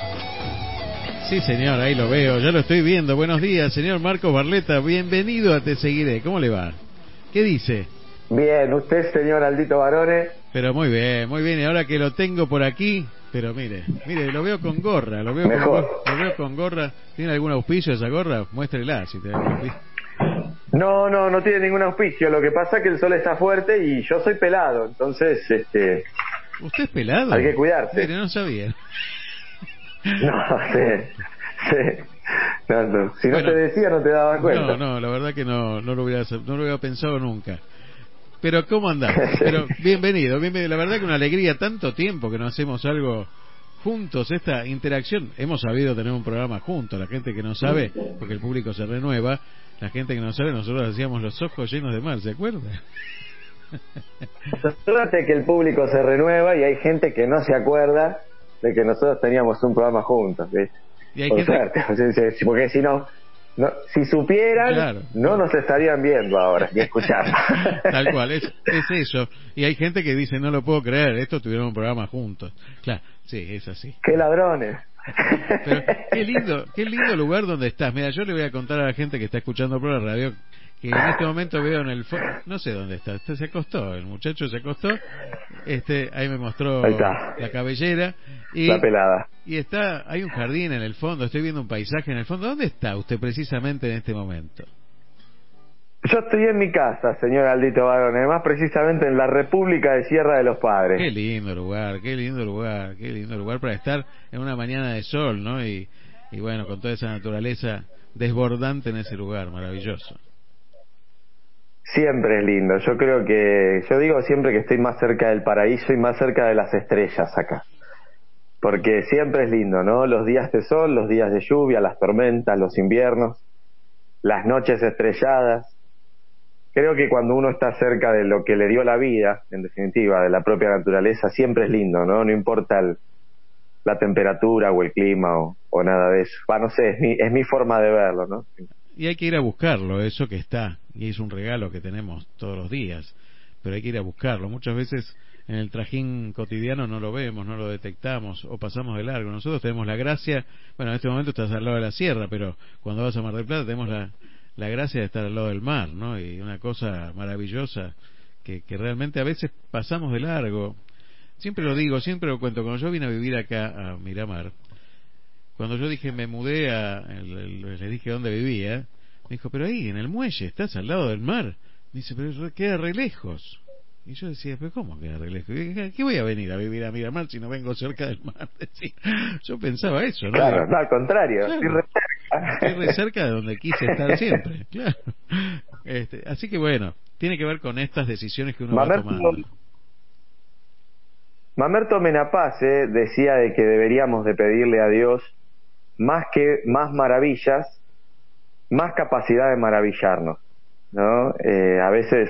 Sí, señor, ahí lo veo. Ya lo estoy viendo. Buenos días, señor Marcos Barleta. Bienvenido a Te Seguiré. ¿Cómo le va? ¿Qué dice? Bien, usted, señor Aldito Barone. Pero muy bien, muy bien. Y ahora que lo tengo por aquí, pero mire, mire, lo veo con gorra. Lo veo, Con, lo veo con gorra. ¿Tiene algún auspicio esa gorra? Muéstrela si tiene No, no, no tiene ningún auspicio. Lo que pasa es que el sol está fuerte y yo soy pelado. Entonces, este ¿Usted es pelado? Hay que cuidarse. no sabía. No, sí, sí. No, Si no te decía, no te daba cuenta. No, no, la verdad que no, no, lo, hubiera, no lo hubiera pensado nunca. Pero, ¿cómo andás? Pero, bienvenido, bienvenido. La verdad que una alegría, tanto tiempo que no hacemos algo juntos, esta interacción. Hemos sabido tener un programa juntos, la gente que no sabe, porque el público se renueva, la gente que no sabe, nosotros hacíamos los ojos llenos de mar, ¿se acuerda? Suerte que el público se renueva y hay gente que no se acuerda de que nosotros teníamos un programa juntos. porque si no, no, si supieran, no nos estarían viendo ahora ni escuchando. Tal cual, es, es eso. Y hay gente que dice, no lo puedo creer, esto tuvieron un programa juntos. Claro, sí, es así. ¡Qué ladrones! Pero qué lindo, qué lindo lugar donde estás. Mira, yo le voy a contar a la gente que está escuchando por la radio que en este momento veo en el no sé dónde está, este se acostó, el muchacho se acostó, este ahí me mostró la cabellera y la pelada. Y está hay un jardín en el fondo, estoy viendo un paisaje en el fondo. ¿Dónde está usted precisamente en este momento? Yo estoy en mi casa, señor Aldito Barón, además precisamente en la República de Sierra de los Padres. Qué lindo lugar, qué lindo lugar, qué lindo lugar para estar en una mañana de sol, ¿no? Y, y bueno, con toda esa naturaleza desbordante en ese lugar, maravilloso. Siempre es lindo. Yo creo que, yo digo siempre que estoy más cerca del paraíso y más cerca de las estrellas acá. Porque siempre es lindo, ¿no? Los días de sol, los días de lluvia, las tormentas, los inviernos, las noches estrelladas. Creo que cuando uno está cerca de lo que le dio la vida, en definitiva, de la propia naturaleza, siempre es lindo, ¿no? No importa la temperatura o el clima o, nada de eso. Va, no sé, es mi, es mi forma de verlo, ¿no? Y hay que ir a buscarlo, eso que está, y es un regalo que tenemos todos los días, pero hay que ir a buscarlo. Muchas veces en el trajín cotidiano no lo vemos, no lo detectamos o pasamos de largo. Nosotros tenemos la gracia, bueno, en este momento estás al lado de la sierra, pero cuando vas a Mar del Plata tenemos la, la gracia de estar al lado del mar, ¿no? Y una cosa maravillosa que, que realmente a veces pasamos de largo. Siempre lo digo, siempre lo cuento. Cuando yo vine a vivir acá a Miramar, cuando yo dije me mudé a, le dije dónde vivía, me dijo, pero ahí en el muelle, estás al lado del mar. Me dice, pero queda re lejos. Y yo decía, pero ¿cómo queda re lejos? ¿Qué voy a venir a vivir a Miramar si no vengo cerca del mar? Yo pensaba eso, ¿no? Claro, no, al contrario, estoy re cerca. de donde quise estar siempre, claro. Este, así que bueno, tiene que ver con estas decisiones que uno va tomando. Mamerto Menapace decía de que deberíamos de pedirle a Dios más que más maravillas, más capacidad de maravillarnos, ¿no? Eh, a veces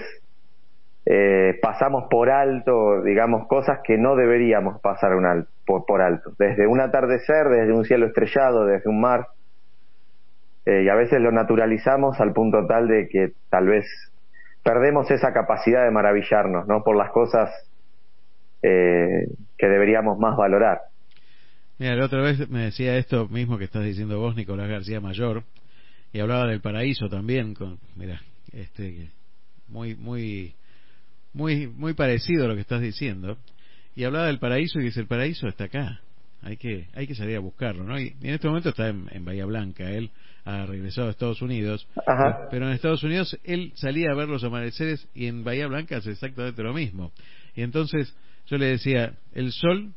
eh, pasamos por alto, digamos, cosas que no deberíamos pasar un alto, por, alto, desde un atardecer, desde un cielo estrellado, desde un mar, eh, y a veces lo naturalizamos al punto tal de que tal vez perdemos esa capacidad de maravillarnos, ¿no? Por las cosas eh, que deberíamos más valorar. Mira, la otra vez me decía esto mismo que estás diciendo vos, Nicolás García Mayor, y hablaba del paraíso también, con, mira, este, muy, muy, muy, muy parecido a lo que estás diciendo, y hablaba del paraíso y dice, el paraíso está acá, hay que, hay que salir a buscarlo, ¿no? Y, en este momento está en, en, Bahía Blanca, él ha regresado a Estados Unidos, pero en Estados Unidos él salía a ver los amaneceres y en Bahía Blanca hace exactamente lo mismo. Y entonces yo le decía, el sol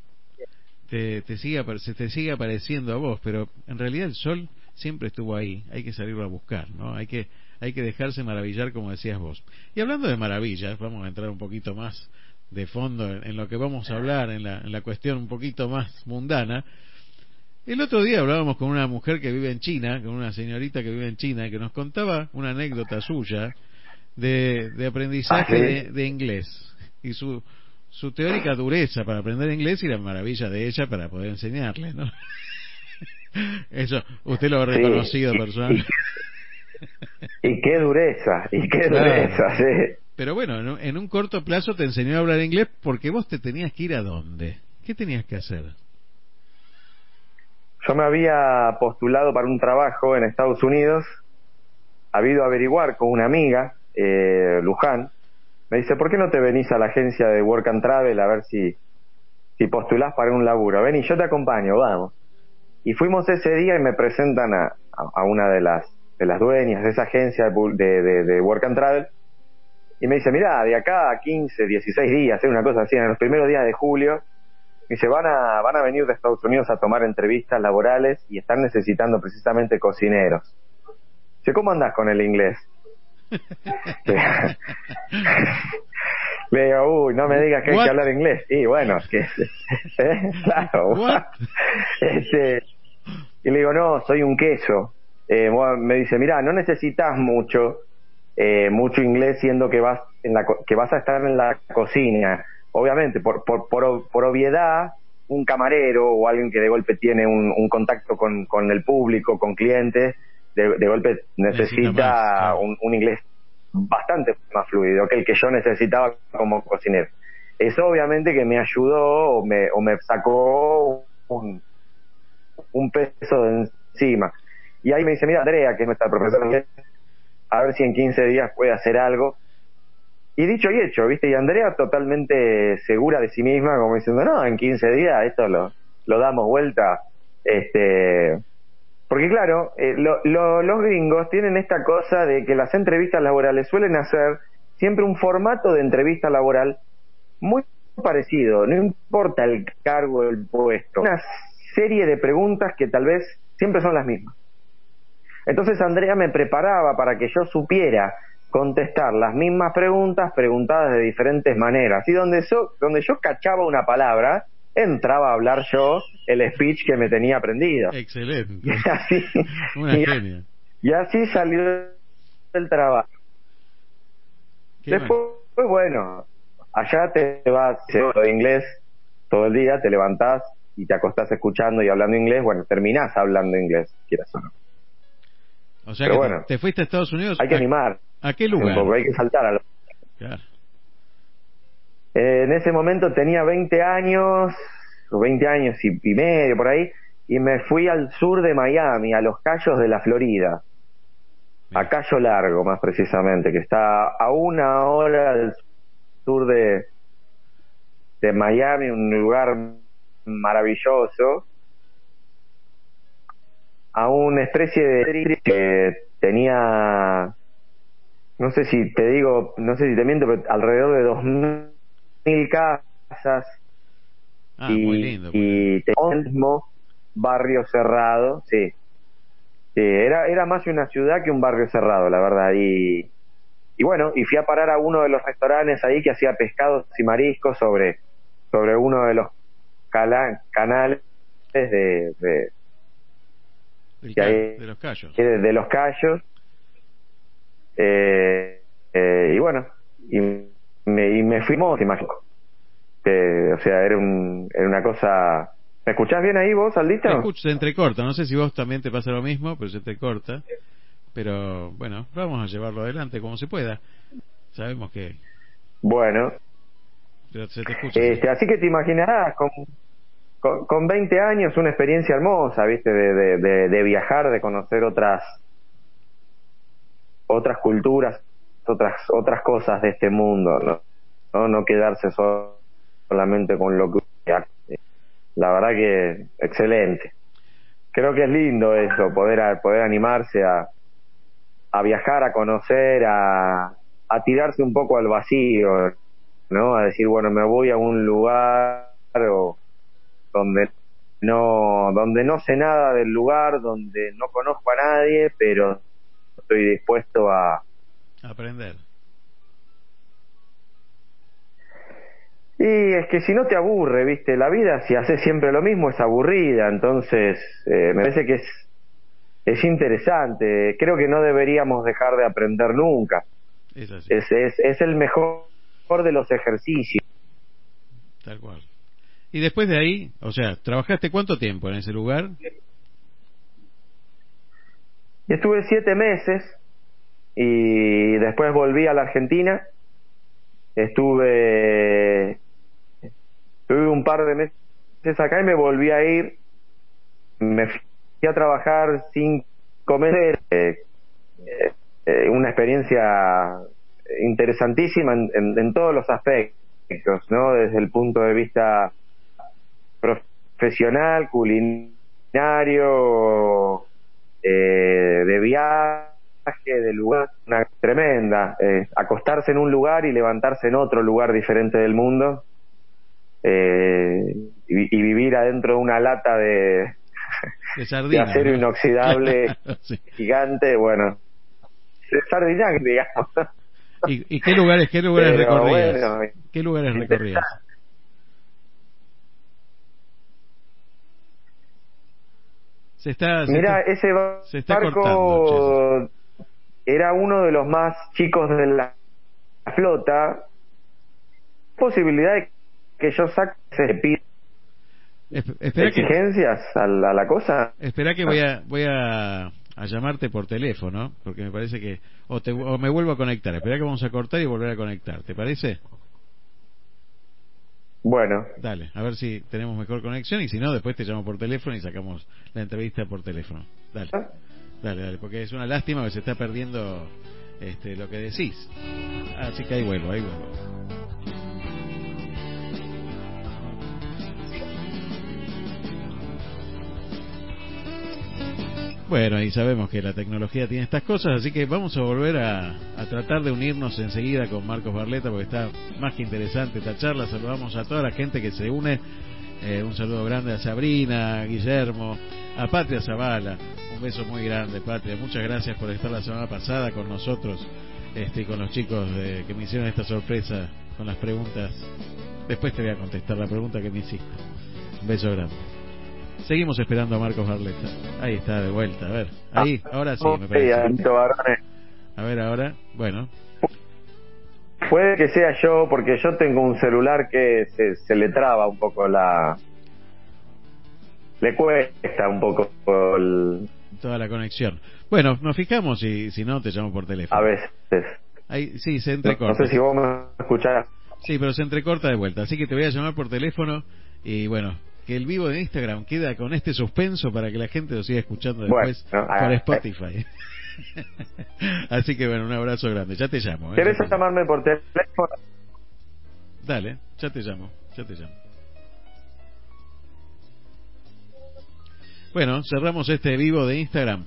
te, te sigue, se te sigue apareciendo a vos, pero en realidad el sol siempre estuvo ahí, hay que salirlo a buscar, ¿no? Hay que, hay que dejarse maravillar como decías vos. Y hablando de maravillas, vamos a entrar un poquito más de fondo en, lo que vamos a hablar, en la, en la cuestión un poquito más mundana. El otro día hablábamos con una mujer que vive en China, con una señorita que vive en China, que nos contaba una anécdota suya de, de aprendizaje ah, de, de inglés y su, su teórica dureza para aprender inglés y la maravilla de ella para poder enseñarle, ¿no? Eso, usted lo ha reconocido personalmente. Y, qué dureza, y qué dureza, sí. Pero bueno, en un corto plazo te enseñó a hablar inglés porque vos te tenías que ir a dónde. ¿Qué tenías que hacer? Yo me había postulado para un trabajo en Estados Unidos, habido averiguar con una amiga, eh, Luján, me dice, ¿por qué no te venís a la agencia de Work and Travel a ver si, si postulás para un laburo? Ven y yo te acompaño, vamos. Y fuimos ese día y me presentan a, a una de las, de las dueñas de esa agencia de, de, de Work and Travel y me dice, mira, de acá a 15, 16 días, es una cosa así, en los primeros días de julio, dice, van a, van a venir de Estados Unidos a tomar entrevistas laborales y están necesitando precisamente cocineros. Dice, ¿cómo andás con el inglés? Le digo, uy, no me digas que hay que hablar inglés. Y bueno, que ¿eh? claro. Este, y le digo, no, soy un queso. Eh, me dice, mira, no necesitas mucho, eh, mucho inglés siendo que vas en la que vas a estar en la cocina. Obviamente, por, por, por, obviedad, un camarero o alguien que de golpe tiene un, un contacto con, con el público, con clientes, de, golpe necesita un, inglés bastante más fluido que el que yo necesitaba como cocinero. Eso obviamente que me ayudó o me, o me sacó un, un peso de encima. Y ahí me dice, mira Andrea, que es nuestra profesora, a ver si en 15 días puede hacer algo. Y dicho y hecho, ¿viste? Y Andrea totalmente segura de sí misma, como diciendo, no, en 15 días esto lo, lo damos vuelta. Este, porque claro, eh, los gringos tienen esta cosa de que las entrevistas laborales suelen hacer siempre un formato de entrevista laboral muy parecido, no importa el cargo, el puesto, serie de preguntas que tal vez siempre son las mismas. Entonces Andrea me preparaba para que yo supiera contestar las mismas preguntas preguntadas de diferentes maneras y donde yo, donde yo cachaba una palabra, entraba a hablar yo el speech que me tenía aprendido. Excelente. Y así, Una genia. Y así salió el trabajo. Después, pues bueno, allá te vas de inglés todo el día, te levantás y te acostás escuchando y hablando inglés, bueno, terminás hablando inglés, quieras o no. O sea Pero que bueno. te, fuiste a Estados Unidos. Hay que ¿A- animar. ¿A qué lugar? poco, hay que saltar a lo- Claro. Eh, en ese momento tenía 20 años, o 20 años y, y medio por ahí, y me fui al sur de Miami, a los Cayos de la Florida, a Cayo Largo más precisamente, que está a una hora al sur de, de Miami, un lugar maravilloso, a una especie de que tenía, no sé si te digo, no sé si te miento, pero alrededor de 2.000 casas, Ah, y, muy lindo. y tenía el mismo barrio cerrado, sí. Sí, era, era más una ciudad que un barrio cerrado, la verdad. Y, y bueno, y fui a parar a uno de los restaurantes ahí que hacía pescados y mariscos sobre, sobre uno de los cala- canales de, de, Del que ca- hay- de los callos. de, de los Cayos. Eh, eh, y bueno, y me, y me te imagino. Que, o sea, era, un, era una cosa... ¿Me escuchás bien ahí vos, Aldito? Te escucho, se entrecorta. No sé si vos también te pasa lo mismo, pero se entrecorta. Pero bueno, vamos a llevarlo adelante como se pueda. Sabemos que Bueno, pero se te escucha. Este, así que te imaginarás, con, con, con 20 años, una experiencia hermosa, ¿viste? De, de, de, viajar, de conocer otras otras culturas, otras otras cosas de este mundo, ¿no? No, quedarse so- solamente con lo que... La verdad que excelente. Creo que es lindo eso, poder, poder animarse a, a viajar, a conocer, a, a tirarse un poco al vacío, ¿no? A decir, bueno, me voy a un lugar o donde no donde no sé nada del lugar, donde no conozco a nadie, pero estoy dispuesto a Aprender. y es que si no te aburre, ¿viste? La vida si haces siempre lo mismo es aburrida, entonces eh, me parece que es es interesante. Creo que no deberíamos dejar de aprender nunca. Es Es es es el mejor de los ejercicios. tal cual. Y después de ahí, o sea, ¿trabajaste cuánto tiempo en ese lugar? Estuve siete meses y después volví a la Argentina. Estuve, estuve un par de meses acá y me volví a ir. Me fui a trabajar cinco meses. eh, eh, eh, una experiencia interesantísima en, en- en todos los aspectos, ¿no? Desde el punto de vista profesional, culinario, eh, de viaje, de lugar, una tremenda. Eh, acostarse en un lugar y levantarse en otro lugar diferente del mundo. eh, y, y vivir adentro de una lata de, De de sardina. acero ¿no? inoxidable sí. gigante, bueno, de sardinac, digamos. ¿Y, y qué lugares, qué lugares Pero recorrías? bueno, ¿Qué lugares recorrías? Se está, se Mira, está- ese ba- se está barco cortando, era uno de los más chicos de la flota. Posibilidad de que yo saque ese pi- Esp- espera que, exigencias a la, a la cosa. espera que voy a, voy a, a llamarte por teléfono, porque me parece que, o, te, o me vuelvo a conectar. Espera que vamos a cortar y volver a conectar. ¿Te parece? Bueno, Dale, a ver si tenemos mejor conexión y si no, después te llamo por teléfono y sacamos la entrevista por teléfono. Dale, dale, dale, porque es una lástima que se está perdiendo este, lo que decís. Así que ahí vuelvo, ahí vuelvo. Bueno, y sabemos que la tecnología tiene estas cosas, así que vamos a volver a, a tratar de unirnos enseguida con Marcos Barleta, porque está más que interesante esta charla. Saludamos a toda la gente que se une. Eh, un saludo grande a Sabrina, a Guillermo, a Patria Zavala. Un beso muy grande, Patria. Muchas gracias por estar la semana pasada con nosotros este, con los chicos de- que me hicieron esta sorpresa con las preguntas. Después te voy a contestar la pregunta que me hiciste. Un beso grande. Seguimos esperando a Marcos Barleta. Ahí está, de vuelta. A ver, ahí, ahora sí, me parece. A ver, ahora, bueno, Puede que sea yo, porque yo tengo un celular que se, se le traba un poco la... Le cuesta un poco el, toda la conexión. Bueno, nos fijamos y si no, te llamo por teléfono. A veces. Ahí, sí, se No, entrecorta. no sé si vos me escuchás. Sí, pero se entrecorta de vuelta. Así que te voy a llamar por teléfono y bueno, que el vivo de Instagram queda con este suspenso para que la gente lo siga escuchando Bueno, después no, por ah, Spotify. Así que bueno, un abrazo grande. Ya te llamo. ¿eh? ¿Querés llamarme por teléfono? Dale, ya te llamo, ya te llamo. Bueno, cerramos este vivo de Instagram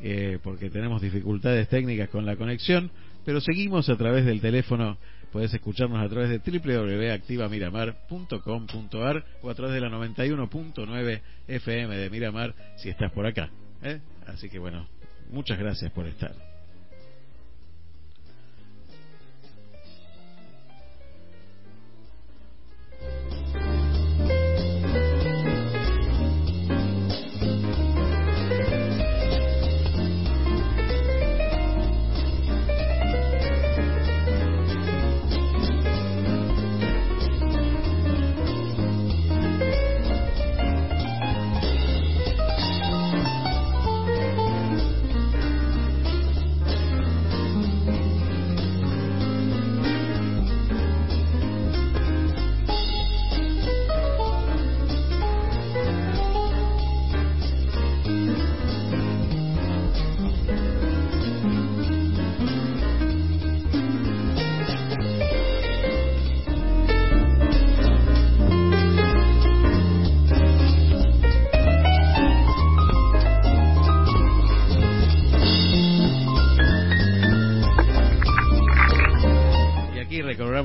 eh, porque tenemos dificultades técnicas con la conexión, pero seguimos a través del teléfono. Puedes escucharnos a través de www.activamiramar.com.ar o a través de la 91.9 FM de Miramar si estás por acá. ¿eh? Así que bueno, muchas gracias por estar.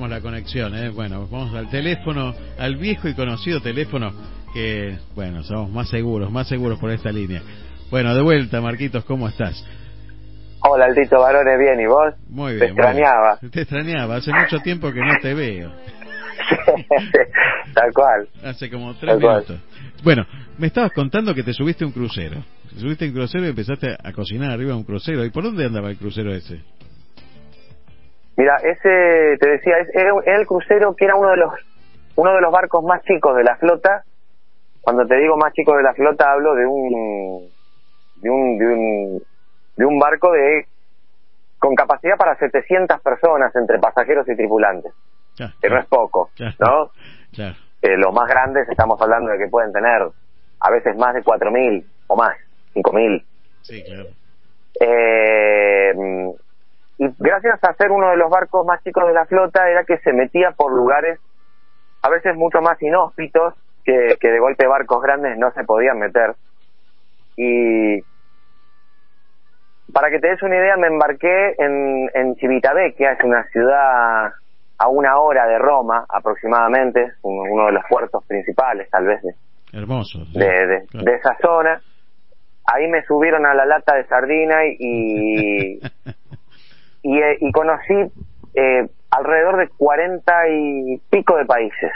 La conexión, ¿eh? Bueno, vamos al teléfono, al viejo y conocido teléfono que, bueno, somos más seguros, más seguros por esta línea. Bueno, de vuelta, Marquitos, ¿cómo estás? Hola, Altito Varones, bien, ¿y vos? Muy bien. Te extrañaba. bien. Te extrañaba, hace mucho tiempo que no te veo. Tal cual. Hace como tres Tal cual. minutos. Bueno, me estabas contando que te subiste a un crucero. Te subiste a un crucero y empezaste a cocinar arriba de un crucero. ¿Y por dónde andaba el crucero ese? Mira, ese, te decía, es- era, el crucero que era uno de los uno de los barcos más chicos de la flota. Cuando te digo más chico de la flota, hablo de un de un de un, de un barco de con capacidad para 700 personas entre pasajeros y tripulantes, Ya, que no es poco, Claro. ¿no? Claro. Eh, los más grandes estamos hablando de que pueden tener a veces más de 4.000 o más, 5.000. Sí, claro. Eh, y gracias a ser uno de los barcos más chicos de la flota era que se metía por lugares a veces mucho más inhóspitos que, que de golpe barcos grandes no se podían meter. Y para que te des una idea, me embarqué en, en Civitavecchia, es una ciudad a una hora de Roma aproximadamente, un- uno de los puertos principales tal vez de, Hermoso. sí. de, de- Claro. de esa zona. Ahí me subieron a la lata de sardina y, y, eh, y conocí eh, alrededor de cuarenta y pico de países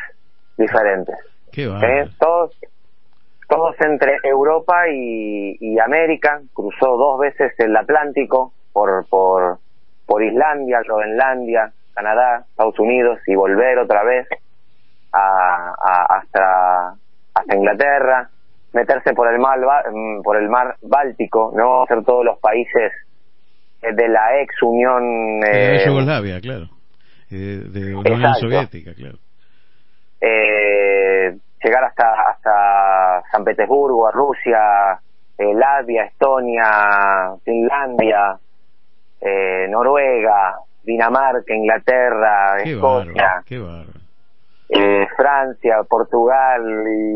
diferentes. Qué ¿eh? Todos, todos entre Europa y, y América. Cruzó dos veces el Atlántico por, por, por Islandia, Groenlandia, Canadá, Estados Unidos y volver otra vez a, a- hasta, hasta Inglaterra, meterse por el mar, por el mar Báltico, no hacer todos los países de la ex Unión De eh, Yugoslavia, claro. Eh, de la Unión. Soviética, claro. eh, llegar hasta hasta San Petersburgo, a Rusia, eh, Latvia, Estonia, Finlandia, eh, Noruega, Dinamarca, Inglaterra, Qué Escocia. Qué eh, Francia, Portugal,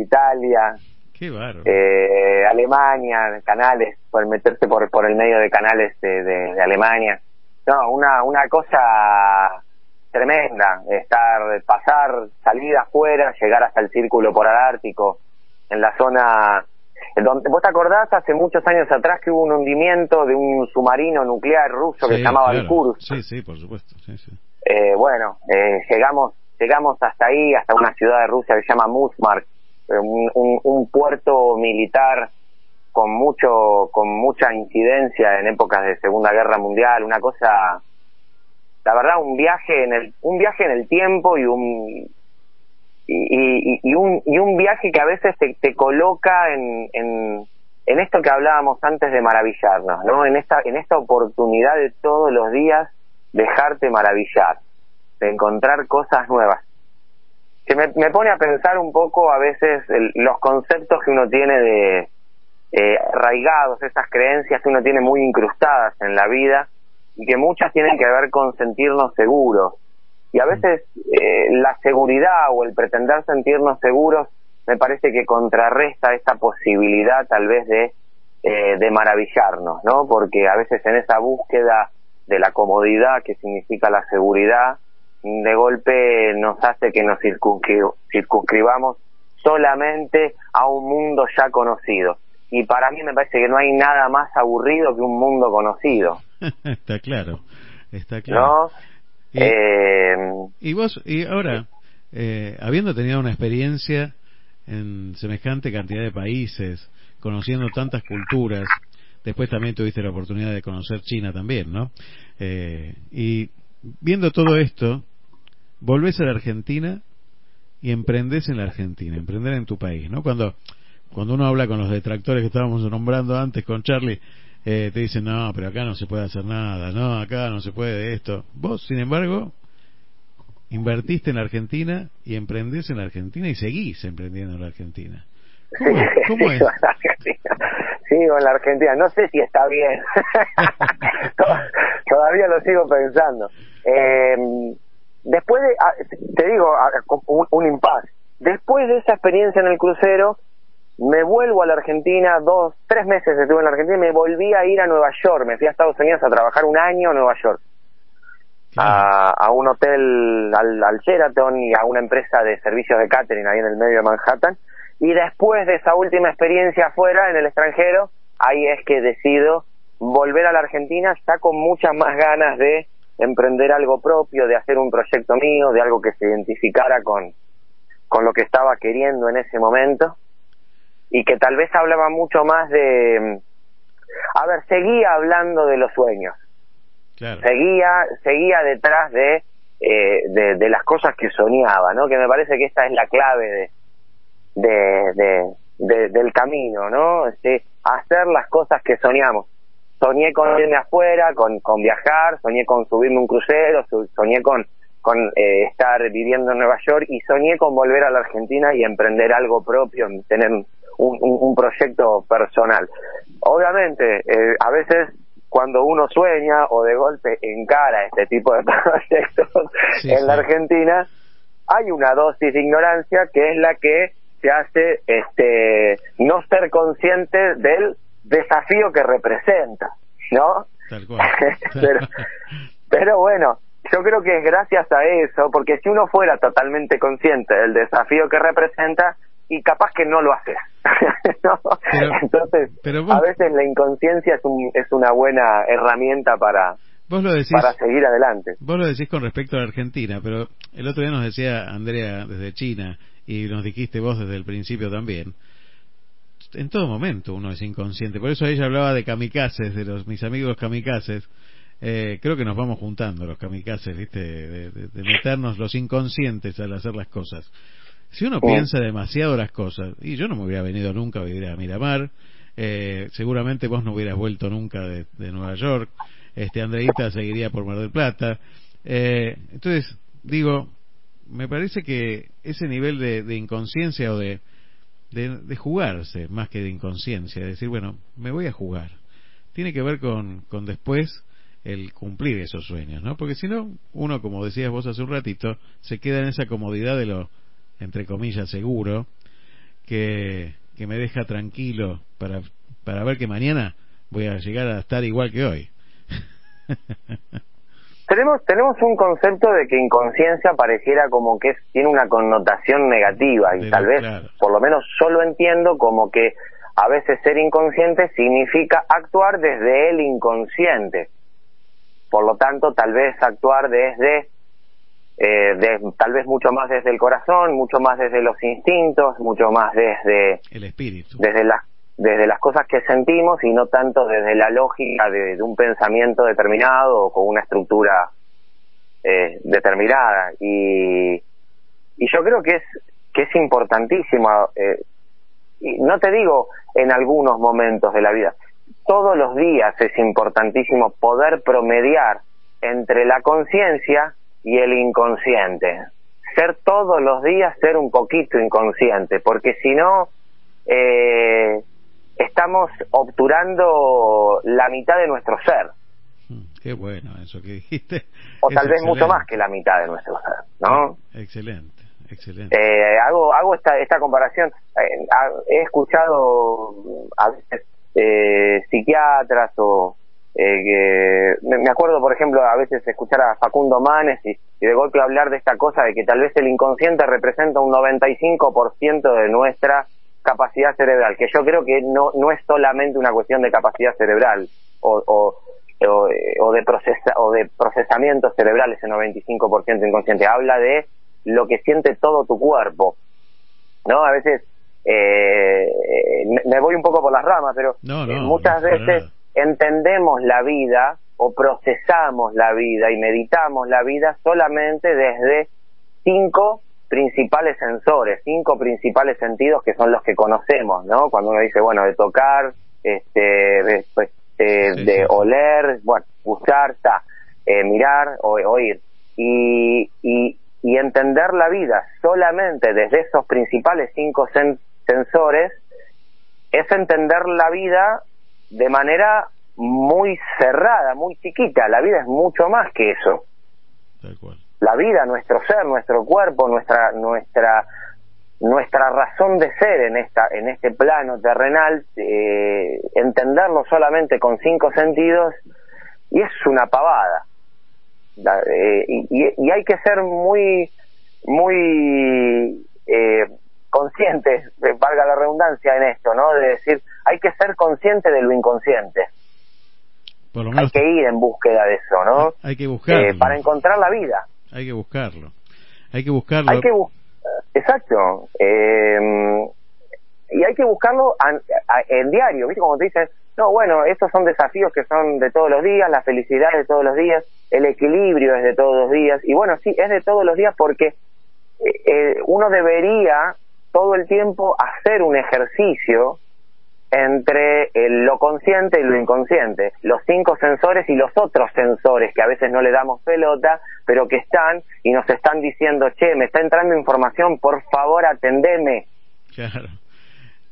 Italia, Qué eh, Alemania, canales, por meterse por, por el medio de canales de, de- de Alemania. No, una, una cosa tremenda, estar, pasar, salir afuera, llegar hasta el círculo polar ártico, en la zona, donde, ¿vos te acordás hace muchos años atrás que hubo un hundimiento de un submarino nuclear ruso que se llamaba claro. el Kursk? Sí, sí, por supuesto. Sí, sí. Eh, bueno, eh, llegamos llegamos hasta ahí, hasta una ciudad de Rusia que se llama Musmark, un, un, un puerto militar con mucho con mucha incidencia en épocas de Segunda Guerra Mundial, una cosa la verdad un viaje en el un viaje en el tiempo y un y, y, y un y un viaje que a veces te, te coloca en, en en esto que hablábamos antes de maravillarnos, ¿no? En esta, en esta oportunidad de todos los días dejarte maravillar, de encontrar cosas nuevas. Que me, me pone a pensar un poco a veces el- los conceptos que uno tiene de eh, arraigados, esas creencias que uno tiene muy incrustadas en la vida y que muchas tienen que ver con sentirnos seguros. Y a veces eh, la seguridad o el pretender sentirnos seguros me parece que contrarresta esta posibilidad tal vez de, eh, de maravillarnos, ¿no? Porque a veces en esa búsqueda de la comodidad que significa la seguridad, de golpe nos hace que nos circunscri- circunscribamos solamente a un mundo ya conocido. Y para mí me parece que no hay nada más aburrido que un mundo conocido, está claro, está claro. ¿no? Y- Eh, Y vos, y ahora, eh, habiendo tenido una experiencia en semejante cantidad de países, conociendo tantas culturas, después también tuviste la oportunidad de conocer China también, ¿no? Eh, y viendo todo esto, volvés a la Argentina y emprendés en la Argentina, emprender en tu país, ¿no? Cuando, cuando uno habla con los detractores que estábamos nombrando antes con Charlie, eh, te dicen, no, pero acá no se puede hacer nada, no, acá no se puede esto. Vos, sin embargo, invertiste en la Argentina y emprendés en la Argentina y seguís emprendiendo en la Argentina. ¿Cómo, es? ¿Cómo es? Sigo en la Argentina. No sé si está bien. To- Todavía lo sigo pensando. Eh, después de, ah, te digo, ah, un, un impasse. Después de esa experiencia en el crucero, me vuelvo a la Argentina, dos, tres meses estuve en la Argentina y me volví a ir a Nueva York. Me fui a Estados Unidos a trabajar un año en Nueva York. A, a un hotel al, al Sheraton y a una empresa de servicios de catering ahí en el medio de Manhattan. Y después de esa última experiencia afuera, en el extranjero, ahí es que decido volver a la Argentina ya con muchas más ganas de emprender algo propio, de hacer un proyecto mío, de algo que se identificara con, con lo que estaba queriendo en ese momento. Y que tal vez hablaba mucho más de... A ver, seguía hablando de los sueños, Claro. seguía seguía detrás de, eh, de de las cosas que soñaba no que me parece que esta es la clave de de, de, de- del camino no Este, hacer las cosas que soñamos soñé con irme afuera con con viajar soñé con subirme un crucero su- soñé con con eh, estar viviendo en Nueva York y soñé con volver a la Argentina y emprender algo propio tener un, un, un proyecto personal obviamente eh, a veces cuando uno sueña o de golpe encara este tipo de proyectos Sí, en la. Argentina, hay una dosis de ignorancia que es la que te hace este no ser consciente del desafío que representa, ¿no? Tal cual. pero, pero bueno, yo creo que es gracias a eso, porque si uno fuera totalmente consciente del desafío que representa, y capaz que no lo haces. ¿no? Pero- Entonces, pero vos- a veces la inconsciencia es, un, es una buena herramienta para, Vos lo decís, para seguir adelante. vos lo decís con respecto a la Argentina, pero el otro día nos decía Andrea desde China y nos dijiste vos desde el principio también. En todo momento uno es inconsciente, por eso ella hablaba de kamikazes, de los mis amigos kamikazes. Eh, creo que nos vamos juntando los kamikazes, ¿viste? De, de- de meternos los inconscientes al hacer las cosas. Si uno piensa demasiado las cosas, y yo no me hubiera venido nunca a vivir a Miramar, eh, seguramente vos no hubieras vuelto nunca de, de Nueva York, este Andreita seguiría por Mar del Plata. Eh, entonces, digo, me parece que ese nivel de, de inconsciencia o de, de, de jugarse, más que de inconsciencia, de decir, bueno, me voy a jugar, tiene que ver con, con después el cumplir esos sueños, ¿no? Porque si no, uno, como decías vos hace un ratito, se queda en esa comodidad de lo, entre comillas, seguro, que, que me deja tranquilo para, para ver que mañana voy a llegar a estar igual que hoy. Tenemos, tenemos un concepto de que inconsciencia pareciera como que es- tiene una connotación negativa y Pero, tal vez, claro. por lo menos yo lo entiendo como que a veces ser inconsciente significa actuar desde el inconsciente. Por lo tanto, tal vez actuar desde, eh, de- tal vez mucho más desde el corazón, mucho más desde los instintos, mucho más desde, El espíritu. desde las desde las cosas que sentimos y no tanto desde la lógica de, un pensamiento determinado o con una estructura eh, determinada y y yo creo que es que es importantísimo eh, y no te digo en algunos momentos de la vida, todos los días es importantísimo poder promediar entre la conciencia y el inconsciente. Ser todos los días, ser un poquito inconsciente, porque si no, eh, estamos obturando la mitad de nuestro ser. Mm, Qué bueno eso que dijiste. O Es tal vez mucho más que la mitad de nuestro ser, ¿no? Excelente, excelente. Eh, hago hago esta esta comparación Eh, he escuchado mm, a veces eh, psiquiatras o eh, me acuerdo por ejemplo a veces escuchar a Facundo Manes y, y de golpe hablar de esta cosa de que tal vez el inconsciente representa un 95% de nuestra capacidad cerebral que yo creo que no no es solamente una cuestión de capacidad cerebral o, o o, eh, o de procesa, o de procesamiento cerebral ese 95% inconsciente. Habla de lo que siente todo tu cuerpo no a veces eh, me, voy un poco por las ramas pero No, no, eh, muchas no, veces entendemos la vida o procesamos la vida y meditamos la vida solamente desde cinco principales sensores, cinco principales sentidos que son los que conocemos, ¿no? Cuando uno dice, bueno, de tocar, este, de, pues, eh, Sí, de sí, oler, bueno, escuchar, está, eh, mirar o oír. Y, y, y entender la vida solamente desde esos principales cinco sen- sensores es entender la vida de manera muy cerrada, muy chiquita. La vida es mucho más que eso Tal cual. La vida, nuestro ser, nuestro cuerpo, nuestra nuestra nuestra razón de ser en esta en este plano terrenal, eh, entenderlo solamente con cinco sentidos y es una pavada. La- eh, y, hay que ser muy muy eh, conscientes, eh, valga la redundancia en esto, ¿no? De decir, hay que ser consciente de lo inconsciente. Por lo Hay que ir en búsqueda de eso, ¿no? hay que buscarlo. Eh, para encontrar la vida. Hay que buscarlo. Hay que buscarlo. Hay que exacto. Eh, y hay que buscarlo en diario, ¿viste? Como te dicen, no, bueno, estos son desafíos que son de todos los días, la felicidad es de todos los días, el equilibrio es de todos los días. Y bueno, sí, es de todos los días porque eh, eh, uno debería todo el tiempo hacer un ejercicio entre el- lo consciente y lo inconsciente, los cinco sensores y los otros sensores que a veces no le damos pelota, pero que están y nos están diciendo, che, me está entrando información, por favor atendeme, Claro.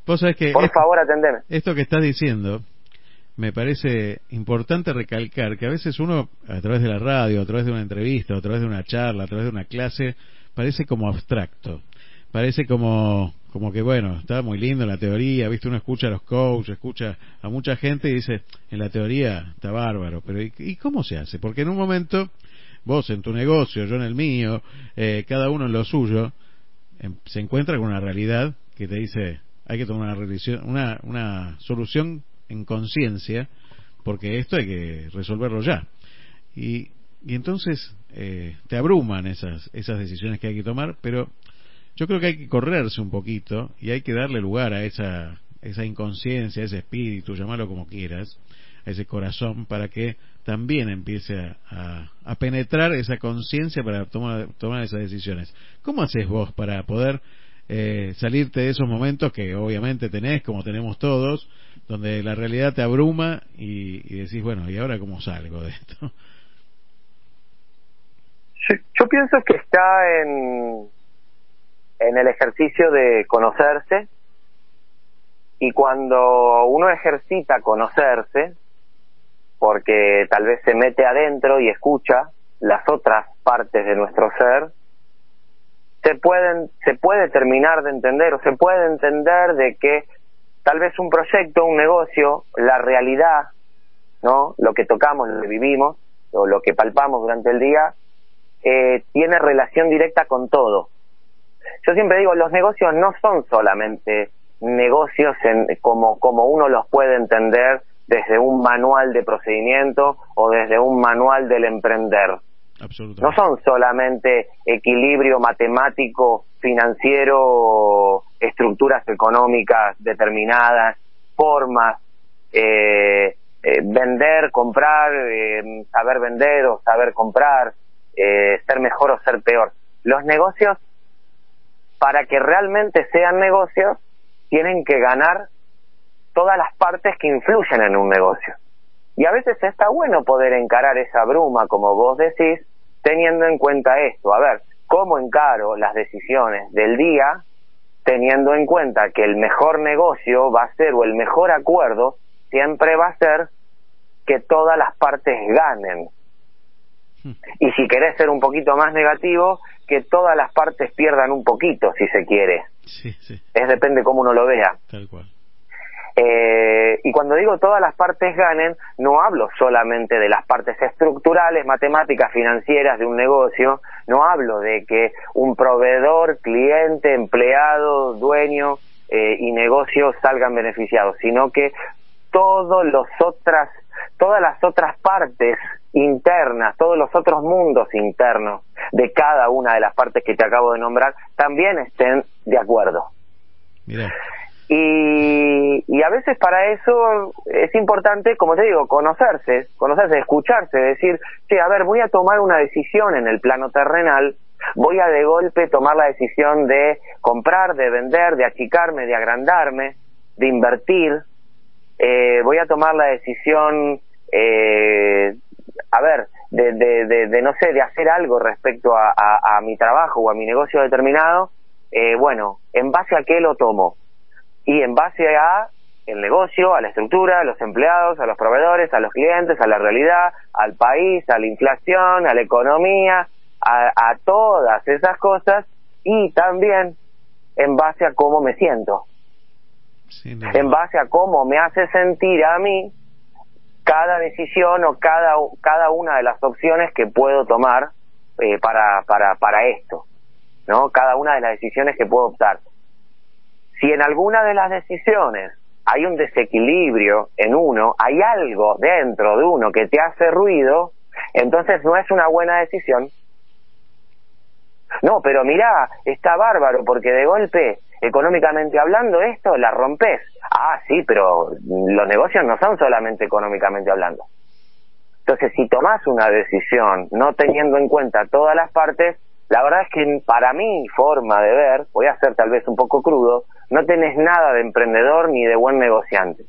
Vos sabés que por favor atendeme. esto que estás diciendo me parece importante recalcar que a veces uno, a través de la radio, a través de una entrevista, a través de una charla, a través de una clase, parece como abstracto. Parece como, como que, bueno, está muy lindo en la teoría, viste, uno escucha a los coaches, escucha a mucha gente y dice, en la teoría está bárbaro, pero ¿y, cómo se hace? Porque en un momento, vos en tu negocio, yo en el mío, eh, cada uno en lo suyo, em- se encuentra con una realidad que te dice hay que tomar una, una, una solución en conciencia porque esto hay que resolverlo ya y, y entonces eh, te abruman esas, esas decisiones que hay que tomar pero yo creo que hay que correrse un poquito y hay que darle lugar a esa, esa inconsciencia, a ese espíritu, llamarlo como quieras, a ese corazón, para que también empiece a, a- a penetrar esa conciencia para tomar, tomar esas decisiones. ¿Cómo haces vos para poder eh, salirte de esos momentos que obviamente tenés, como tenemos todos, donde la realidad te abruma y, y decís, bueno, ¿y ahora cómo salgo de esto? Yo, yo pienso que está en, en el ejercicio de conocerse y cuando uno ejercita conocerse, porque tal vez se mete adentro y escucha las otras partes de nuestro ser, se pueden se puede terminar de entender o se puede entender de que tal vez un proyecto, un negocio, la realidad, ¿no? Lo que tocamos, lo que vivimos o lo que palpamos durante el día eh, tiene relación directa con todo. Yo siempre digo, los negocios no son solamente negocios en, como, como uno los puede entender desde un manual de procedimiento o desde un manual del emprender. No son solamente equilibrio matemático, financiero, estructuras económicas determinadas, formas, eh, eh, vender, comprar, eh, saber vender o saber comprar, eh, ser mejor o ser peor. Los negocios, para que realmente sean negocios, tienen que ganar todas las partes que influyen en un negocio. Y a veces está bueno poder encarar esa bruma, como vos decís, teniendo en cuenta esto. A ver, ¿cómo encaro las decisiones del día teniendo en cuenta que el mejor negocio va a ser o el mejor acuerdo siempre va a ser que todas las partes ganen? Y si querés ser un poquito más negativo, que todas las partes pierdan un poquito, si se quiere. Sí, sí, Es depende cómo uno lo vea. tal cual. Eh, y cuando digo todas las partes ganen, no hablo solamente de las partes estructurales, matemáticas, financieras de un negocio, no hablo de que un proveedor, cliente, empleado, dueño eh, y negocio salgan beneficiados, sino que todos los otras, todas las otras partes internas, todos los otros mundos internos de cada una de las partes que te acabo de nombrar también estén de acuerdo. Mira, Y, y a veces para eso es importante, como te digo, conocerse, conocerse, escucharse, decir, che, a ver, voy a tomar una decisión en el plano terrenal, voy a de golpe tomar la decisión de comprar, de vender, de achicarme, de agrandarme, de invertir, eh, voy a tomar la decisión, eh, a ver, de, de, de, de, no sé, de hacer algo respecto a, a, a mi trabajo o a mi negocio determinado, eh, bueno, ¿en base a qué lo tomo? y en base a el negocio, a la estructura, a los empleados, a los proveedores, a los clientes, a la realidad, al país, a la inflación, a la economía, a, a todas esas cosas y también en base a cómo me siento, sí, no, en base a cómo me hace sentir a mí cada decisión o cada, cada una de las opciones que puedo tomar eh, para, para, para esto, ¿no? Cada una de las decisiones que puedo optar. Si en alguna de las decisiones hay un desequilibrio en uno, hay algo dentro de uno que te hace ruido, entonces no es una buena decisión. No, pero mira, está bárbaro porque de golpe, económicamente hablando, esto la rompes. Ah, sí, pero los negocios no son solamente económicamente hablando. Entonces, si tomás una decisión no teniendo en cuenta todas las partes, la verdad es que para mi forma de ver, voy a ser tal vez un poco crudo, no tenés nada de emprendedor ni de buen negociante.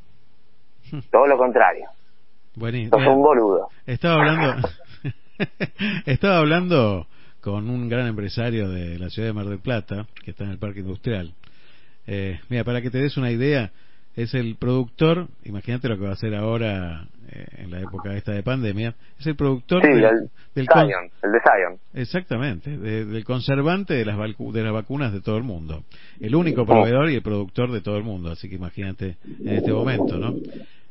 Todo lo contrario. buenísimo. Sos un boludo. Estaba hablando, estaba hablando con un gran empresario de la ciudad de Mar del Plata, que está en el parque industrial. Eh, mira, para que te des una idea, es el productor, imagínate lo que va a hacer ahora eh, en la época esta de pandemia, es el productor Sí, del, el del Zion, el de Zion. Exactamente, de- del conservante de las, de las vacunas de todo el mundo. El único proveedor y el productor de todo el mundo, así que imagínate en este momento, ¿no?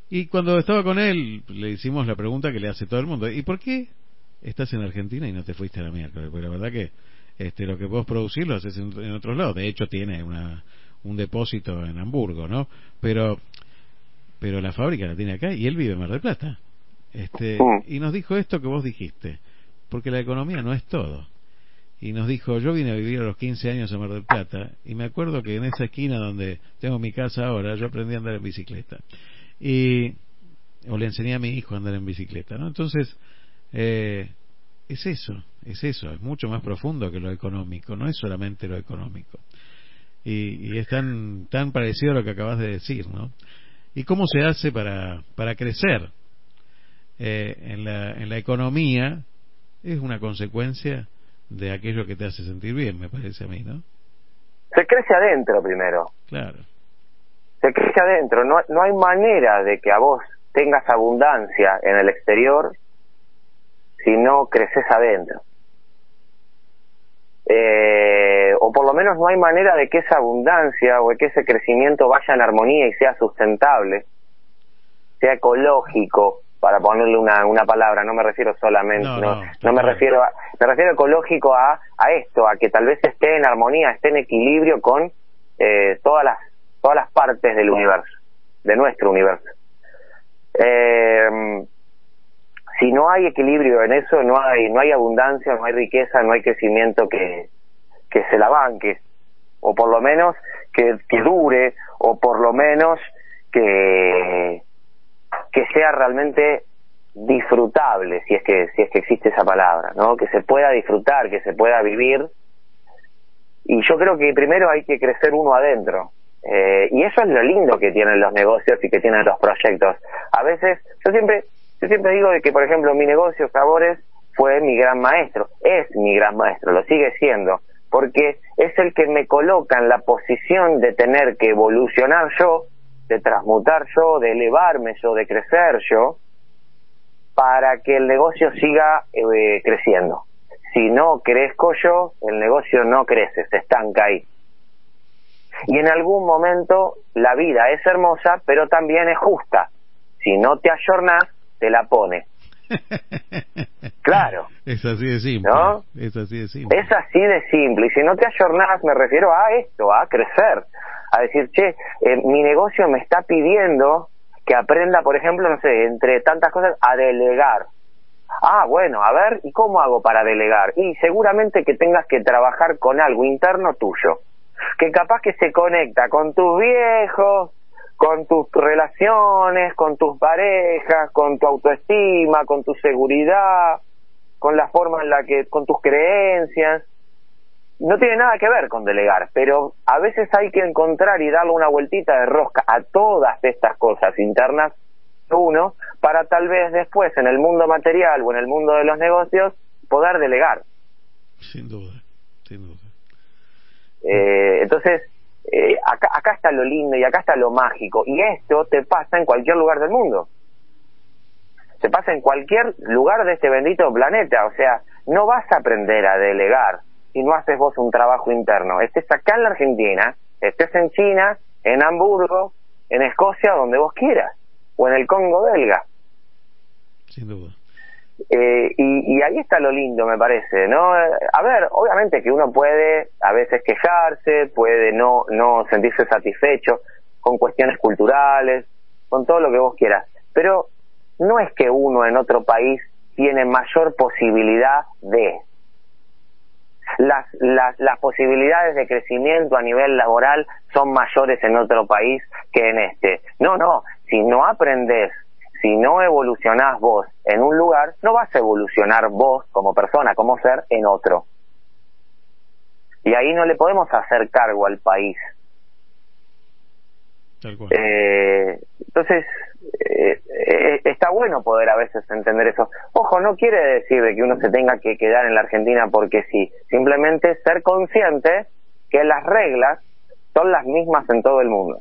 Y cuando estaba con él, le hicimos la pregunta que le hace todo el mundo, ¿y por qué estás en Argentina y no te fuiste a la miércoles? Porque la verdad que este, lo que vos producir lo haces en, en otros lados. De hecho, tiene una, un depósito en Hamburgo, ¿no? Pero, pero la fábrica la tiene acá y él vive en Mar del Plata. Este, y nos dijo esto que vos dijiste, porque la economía no es todo. Y nos dijo, yo vine a vivir a los 15 años a Mar del Plata y me acuerdo que en esa esquina donde tengo mi casa ahora, yo aprendí a andar en bicicleta. Y, o le enseñé a mi hijo a andar en bicicleta, ¿no? Entonces, eh, es eso, es eso, es mucho más profundo que lo económico, no es solamente lo económico. Y, y es tan, tan parecido a lo que acabas de decir, ¿no? ¿Y cómo se hace para, para crecer? Eh, en, la, en la economía es una consecuencia de aquello que te hace sentir bien, me parece a mí, ¿no? Se crece adentro primero. Claro. se crece adentro. No, no hay manera de que a vos tengas abundancia en el exterior si no creces adentro. Eh, o por lo menos no hay manera de que esa abundancia o de que ese crecimiento vaya en armonía y sea sustentable, sea ecológico, para ponerle una, una palabra, no me refiero solamente, No, no, no, no me refiero a, me refiero ecológico a, a esto, a que tal vez esté en armonía, esté en equilibrio con eh, todas las todas las partes del universo, de nuestro universo. Eh, si no hay equilibrio en eso, no hay no hay abundancia, no hay riqueza, no hay crecimiento que, que se la banque, o por lo menos que, que dure, o por lo menos que que sea realmente disfrutable, si es que si es que existe esa palabra, ¿no? Que se pueda disfrutar, que se pueda vivir. Y yo creo que primero hay que crecer uno adentro. Eh, y eso es lo lindo que tienen los negocios y que tienen los proyectos. A veces, yo siempre, yo siempre digo de que, por ejemplo, mi negocio Sabores fue mi gran maestro, es mi gran maestro, lo sigue siendo, porque es el que me coloca en la posición de tener que evolucionar yo, de transmutar yo, de elevarme yo, de crecer yo, para que el negocio siga eh, creciendo. Si no crezco yo, el negocio no crece, se estanca ahí. Y en algún momento la vida es hermosa, pero también es justa. Si no te ayornás, te la pone. Claro. Es así de simple. ¿No? Es así de simple. Es así de simple. Y si no te ayornás, me refiero a esto, a crecer. A decir, che, eh, mi negocio me está pidiendo que aprenda, por ejemplo, no sé, entre tantas cosas, a delegar. Ah, bueno, a ver, ¿y cómo hago para delegar? Y seguramente que tengas que trabajar con algo interno tuyo, que capaz que se conecta con tus viejos, con tus relaciones, con tus parejas, con tu autoestima, con tu seguridad, con la forma en la que, con tus creencias. No tiene nada que ver con delegar, pero a veces hay que encontrar y darle una vueltita de rosca a todas estas cosas internas, uno, para tal vez después en el mundo material o en el mundo de los negocios poder delegar. Sin duda, sin duda. Eh, entonces, eh, acá, acá está lo lindo y acá está lo mágico. Y esto te pasa en cualquier lugar del mundo. Te pasa en cualquier lugar de este bendito planeta. O sea, no vas a aprender a delegar si no haces vos un trabajo interno. Estés acá en la Argentina, estés en China, en Hamburgo, en Escocia, donde vos quieras. O en el Congo belga. Sin duda. Eh, y, y, ahí está lo lindo, me parece, ¿no? A ver, obviamente que uno puede a veces quejarse, puede no, no sentirse satisfecho con cuestiones culturales, con todo lo que vos quieras, pero no es que uno en otro país tiene mayor posibilidad de. Las, las, las posibilidades de crecimiento a nivel laboral son mayores en otro país que en este. No, no, si no aprendes si no evolucionás vos en un lugar, no vas a evolucionar vos como persona, como ser, en otro. Y ahí no le podemos hacer cargo al país. Eh, entonces, eh, eh, está bueno poder a veces entender eso. Ojo, no quiere decir de que uno se tenga que quedar en la Argentina porque sí. Simplemente ser consciente que las reglas son las mismas en todo el mundo.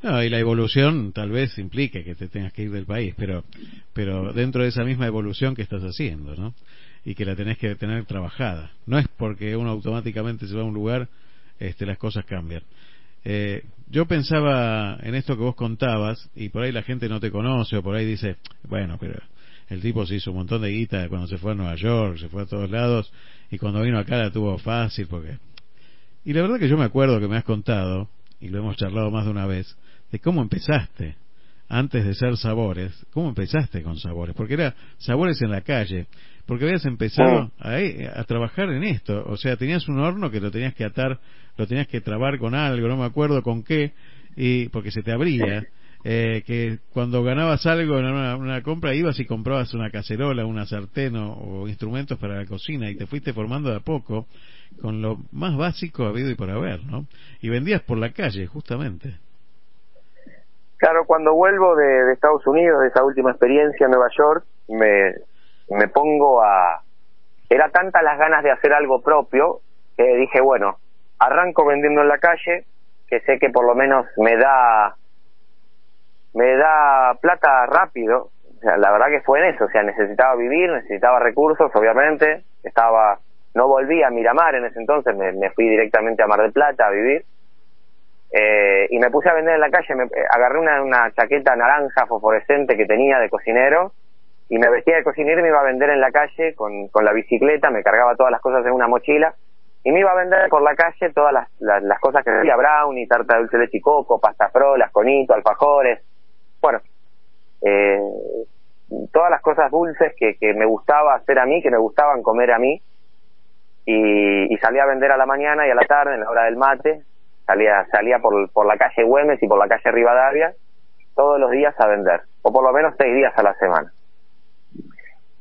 No, y la evolución tal vez implique que te tengas que ir del país, pero, pero dentro de esa misma evolución que estás haciendo, ¿no? Y que la tenés que tener trabajada. No es porque uno automáticamente se va a un lugar, este, las cosas cambian. Eh, yo pensaba en esto que vos contabas, y por ahí la gente no te conoce, o por ahí dice, bueno, pero el tipo se hizo un montón de guita cuando se fue a Nueva York, se fue a todos lados, y cuando vino acá la tuvo fácil, porque... Y la verdad que yo me acuerdo que me has contado, y lo hemos charlado más de una vez, de cómo empezaste antes de ser sabores, cómo empezaste con sabores, porque era sabores en la calle, porque habías empezado a, a, trabajar en esto, o sea, tenías un horno que lo tenías que atar, lo tenías que trabar con algo, no me acuerdo con qué, y porque se te abría, eh, que cuando ganabas algo en una, una, compra ibas y comprabas una cacerola, una sartén o, o, instrumentos para la cocina y te fuiste formando de a poco con lo más básico habido y por haber, ¿no? Y vendías por la calle, justamente. Claro, cuando vuelvo de, Estados Unidos, de esa última experiencia en Nueva York, me, me pongo a... Era tanta las ganas de hacer algo propio que dije, bueno, arranco vendiendo en la calle, que sé que por lo menos me da me da plata rápido. O sea, la verdad que fue en eso, o sea, necesitaba vivir, necesitaba recursos, obviamente, estaba no volví a Miramar en ese entonces, me, me fui directamente a Mar del Plata a vivir eh, y me puse a vender en la calle, me, eh, agarré una, chaqueta naranja fosforescente que tenía de cocinero y me vestía de cocinero y me iba a vender en la calle con, la bicicleta, me cargaba todas las cosas en una mochila y me iba a vender por la calle todas las, las, cosas que hacía brownie, tarta dulce de leche y coco, pasta frolas, conito, alfajores, bueno, eh, todas las cosas dulces que, que me gustaba hacer a mí, que me gustaban comer a mí y, y salía a vender a la mañana y a la tarde en la hora del mate salía salía por, por la calle Güemes y por la calle Rivadavia todos los días a vender, o por lo menos seis días a la semana.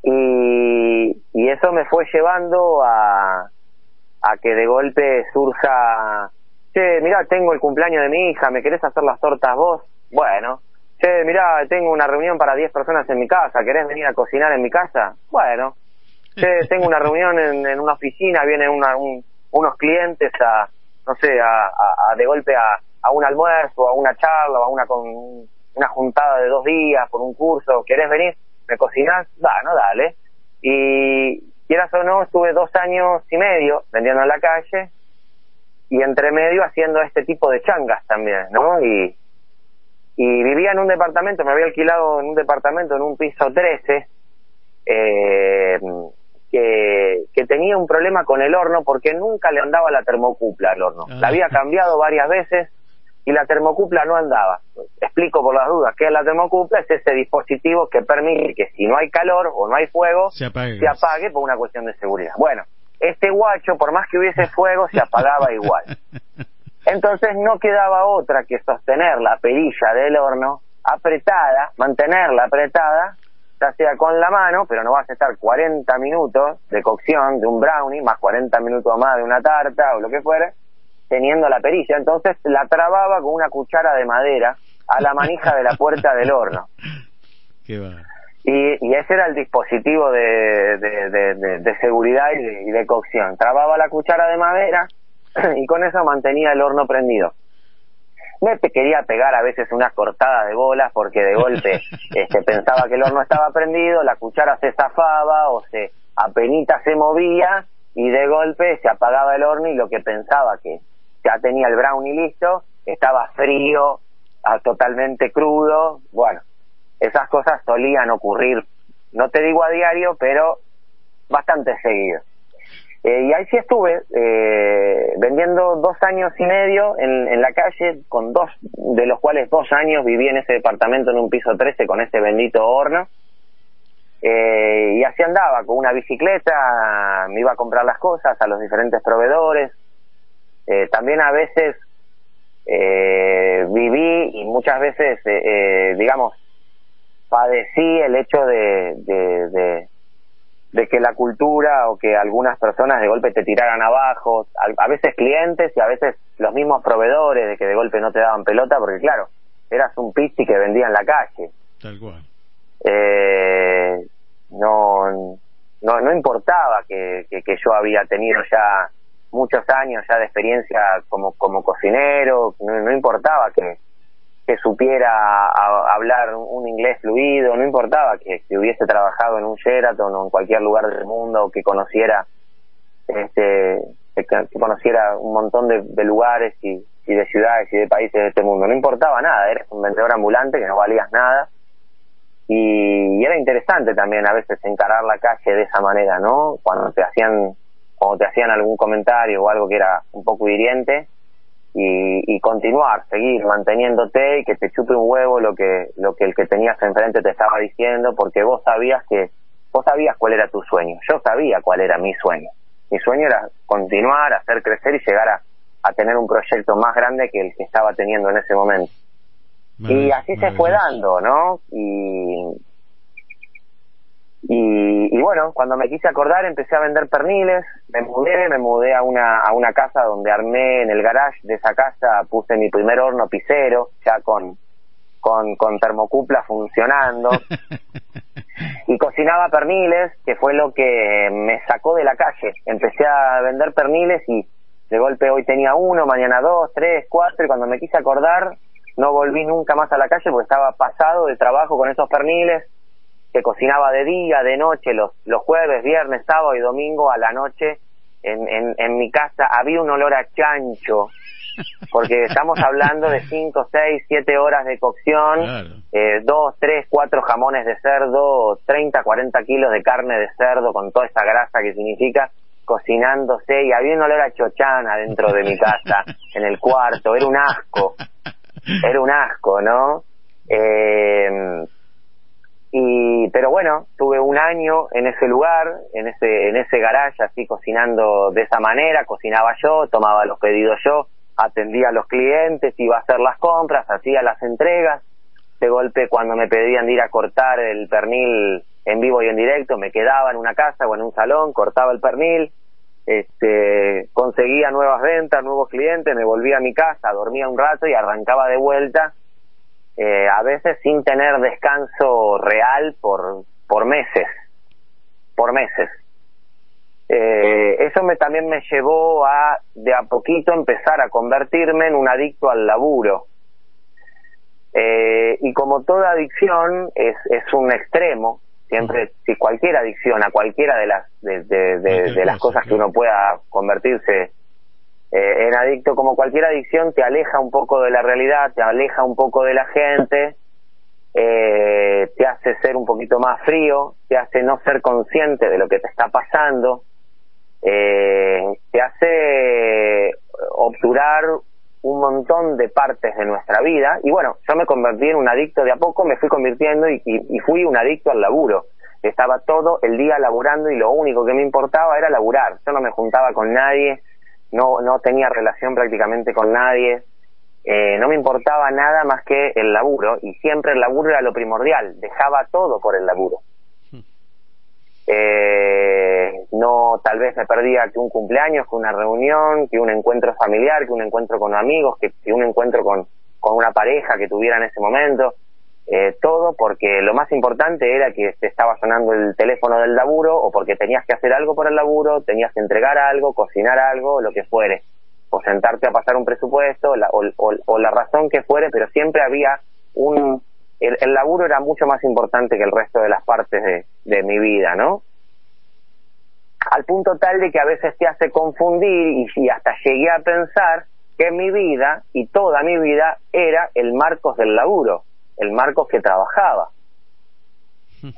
Y, y eso me fue llevando a, a que de golpe surja, che, mirá, tengo el cumpleaños de mi hija, ¿me querés hacer las tortas vos? Bueno. Che, mirá, tengo una reunión para 10 personas en mi casa, ¿querés venir a cocinar en mi casa? Bueno. Che, tengo una reunión en, en una oficina, vienen una, un- unos clientes a, no sé, a, a- de golpe a, a un almuerzo, a una charla, a una, con, una juntada de dos días por un curso, ¿querés venir? ¿Me cocinás? Da, no, dale. Y quieras o no, estuve dos años y medio vendiendo en la calle y entre medio haciendo este tipo de changas también, ¿no? Y, y vivía en un departamento, me había alquilado en un departamento en un piso 13, eh, que, que tenía un problema con el horno porque nunca le andaba la termocupla al horno. La había cambiado varias veces y la termocupla no andaba. Explico por las dudas qué es la termocupla, es ese dispositivo que permite que si no hay calor o no hay fuego, Se apague. se apague por una cuestión de seguridad. Bueno, este guacho, por más que hubiese fuego, se apagaba igual. Entonces no quedaba otra que sostener la perilla del horno apretada, mantenerla apretada, ya sea con la mano, pero no vas a estar 40 minutos de cocción de un brownie, más 40 minutos más de una tarta o lo que fuera, teniendo la perilla. Entonces la trababa con una cuchara de madera a la manija de la puerta del horno. Qué. Y, y ese era el dispositivo de, de, de- de- de seguridad y de, y de cocción. Trababa la cuchara de madera y con eso mantenía el horno prendido. Me pe- quería pegar a veces unas cortadas de bolas porque de golpe este, pensaba que el horno estaba prendido, la cuchara se zafaba o se apenita se movía y de golpe se apagaba el horno y lo que pensaba que ya tenía el brownie listo, estaba frío, ah, totalmente crudo, bueno, esas cosas solían ocurrir, no te digo a diario, pero bastante seguido. Eh, y ahí sí estuve eh, vendiendo dos años y medio en, la calle, con dos, de los cuales dos años viví en ese departamento en un piso 13 con ese bendito horno. Eh, y así andaba, con una bicicleta, me iba a comprar las cosas a los diferentes proveedores. Eh, también a veces eh, viví y muchas veces, eh, digamos, padecí el hecho de, de, de que la cultura o que algunas personas de golpe te tiraran abajo, a, a veces clientes y a veces los mismos proveedores de que de golpe no te daban pelota porque claro, eras un pisti que vendía en la calle. Tal cual. Eh, no, no, no importaba que, que, que yo había tenido ya muchos años ya de experiencia como, como cocinero, no, no importaba que, que supiera hablar un inglés fluido, no importaba que, hubiese trabajado en un Sheraton o en cualquier lugar del mundo que conociera este que, conociera un montón de, lugares y, de ciudades y de países de este mundo, no importaba nada, eres un vendedor ambulante que no valías nada y, y era interesante también a veces encarar la calle de esa manera, ¿no? Cuando te hacían cuando te hacían algún comentario o algo que era un poco hiriente y, y continuar, seguir manteniéndote y que te chupe un huevo lo que lo que el que tenías enfrente te estaba diciendo porque vos sabías que vos sabías cuál era tu sueño, yo sabía cuál era mi sueño. Mi sueño era continuar, hacer crecer y llegar a, a tener un proyecto más grande que el que estaba teniendo en ese momento. Y así se fue dando, ¿no? Y, y, y bueno, cuando me quise acordar empecé a vender perniles, me mudé, me mudé a una, a una casa donde armé en el garage de esa casa, puse mi primer horno pisero, ya con, con, con termocupla funcionando, y cocinaba perniles, que fue lo que me sacó de la calle. Empecé a vender perniles y de golpe hoy tenía uno, mañana dos, tres, cuatro, y cuando me quise acordar no volví nunca más a la calle porque estaba pasado de trabajo con esos perniles, que cocinaba de día, de noche, los, los jueves, viernes, sábado y domingo a la noche. En, en, en mi casa había un olor a chancho, porque estamos hablando de 5, 6, 7 horas de cocción, eh, 2, 3, 4 jamones de cerdo, 30, 40 kilos de carne de cerdo con toda esa grasa que significa cocinándose y había un olor a chochana dentro de mi casa, en el cuarto, era un asco, era un asco, ¿no? Eh, y pero bueno tuve un año en ese lugar en ese en ese garage así cocinando de esa manera cocinaba yo tomaba los pedidos yo atendía a los clientes iba a hacer las compras hacía las entregas. De golpe cuando me pedían de ir a cortar el pernil en vivo y en directo me quedaba en una casa o en un salón cortaba el pernil este, conseguía nuevas ventas, nuevos clientes, me volvía a mi casa, dormía un rato y arrancaba de vuelta, eh, a veces sin tener descanso real por, por meses, por meses. Eh, eso me también me llevó a de a poquito empezar a convertirme en un adicto al laburo. Eh, y como toda adicción es, es un extremo, siempre si cualquier adicción a cualquiera de las de, de, de, de las cosas que uno pueda convertirse en adicto como cualquier adicción te aleja un poco de la realidad te aleja un poco de la gente eh, te hace ser un poquito más frío te hace no ser consciente de lo que te está pasando eh, te hace obturar un montón de partes de nuestra vida y bueno, yo me convertí en un adicto de a poco, me fui convirtiendo y, y, y, fui un adicto al laburo. Estaba todo el día laburando y lo único que me importaba era laburar. Yo no me juntaba con nadie, no, no tenía relación prácticamente con nadie, eh, no me importaba nada más que el laburo y siempre el laburo era lo primordial, dejaba todo por el laburo. Eh, no, tal vez me perdía que un cumpleaños, que una reunión, que un encuentro familiar, que un encuentro con amigos, que, que un encuentro con, con una pareja que tuviera en ese momento. Eh, todo porque lo más importante era que te estaba sonando el teléfono del laburo o porque tenías que hacer algo por el laburo, tenías que entregar algo, cocinar algo, lo que fuere, o sentarte a pasar un presupuesto, o, la razón que fuere, pero siempre había un, el, el, laburo era mucho más importante que el resto de las partes de, de, mi vida, ¿no? Al punto tal de que a veces te hace confundir y, y, hasta llegué a pensar que mi vida y toda mi vida era el Marcos del laburo, el Marcos que trabajaba.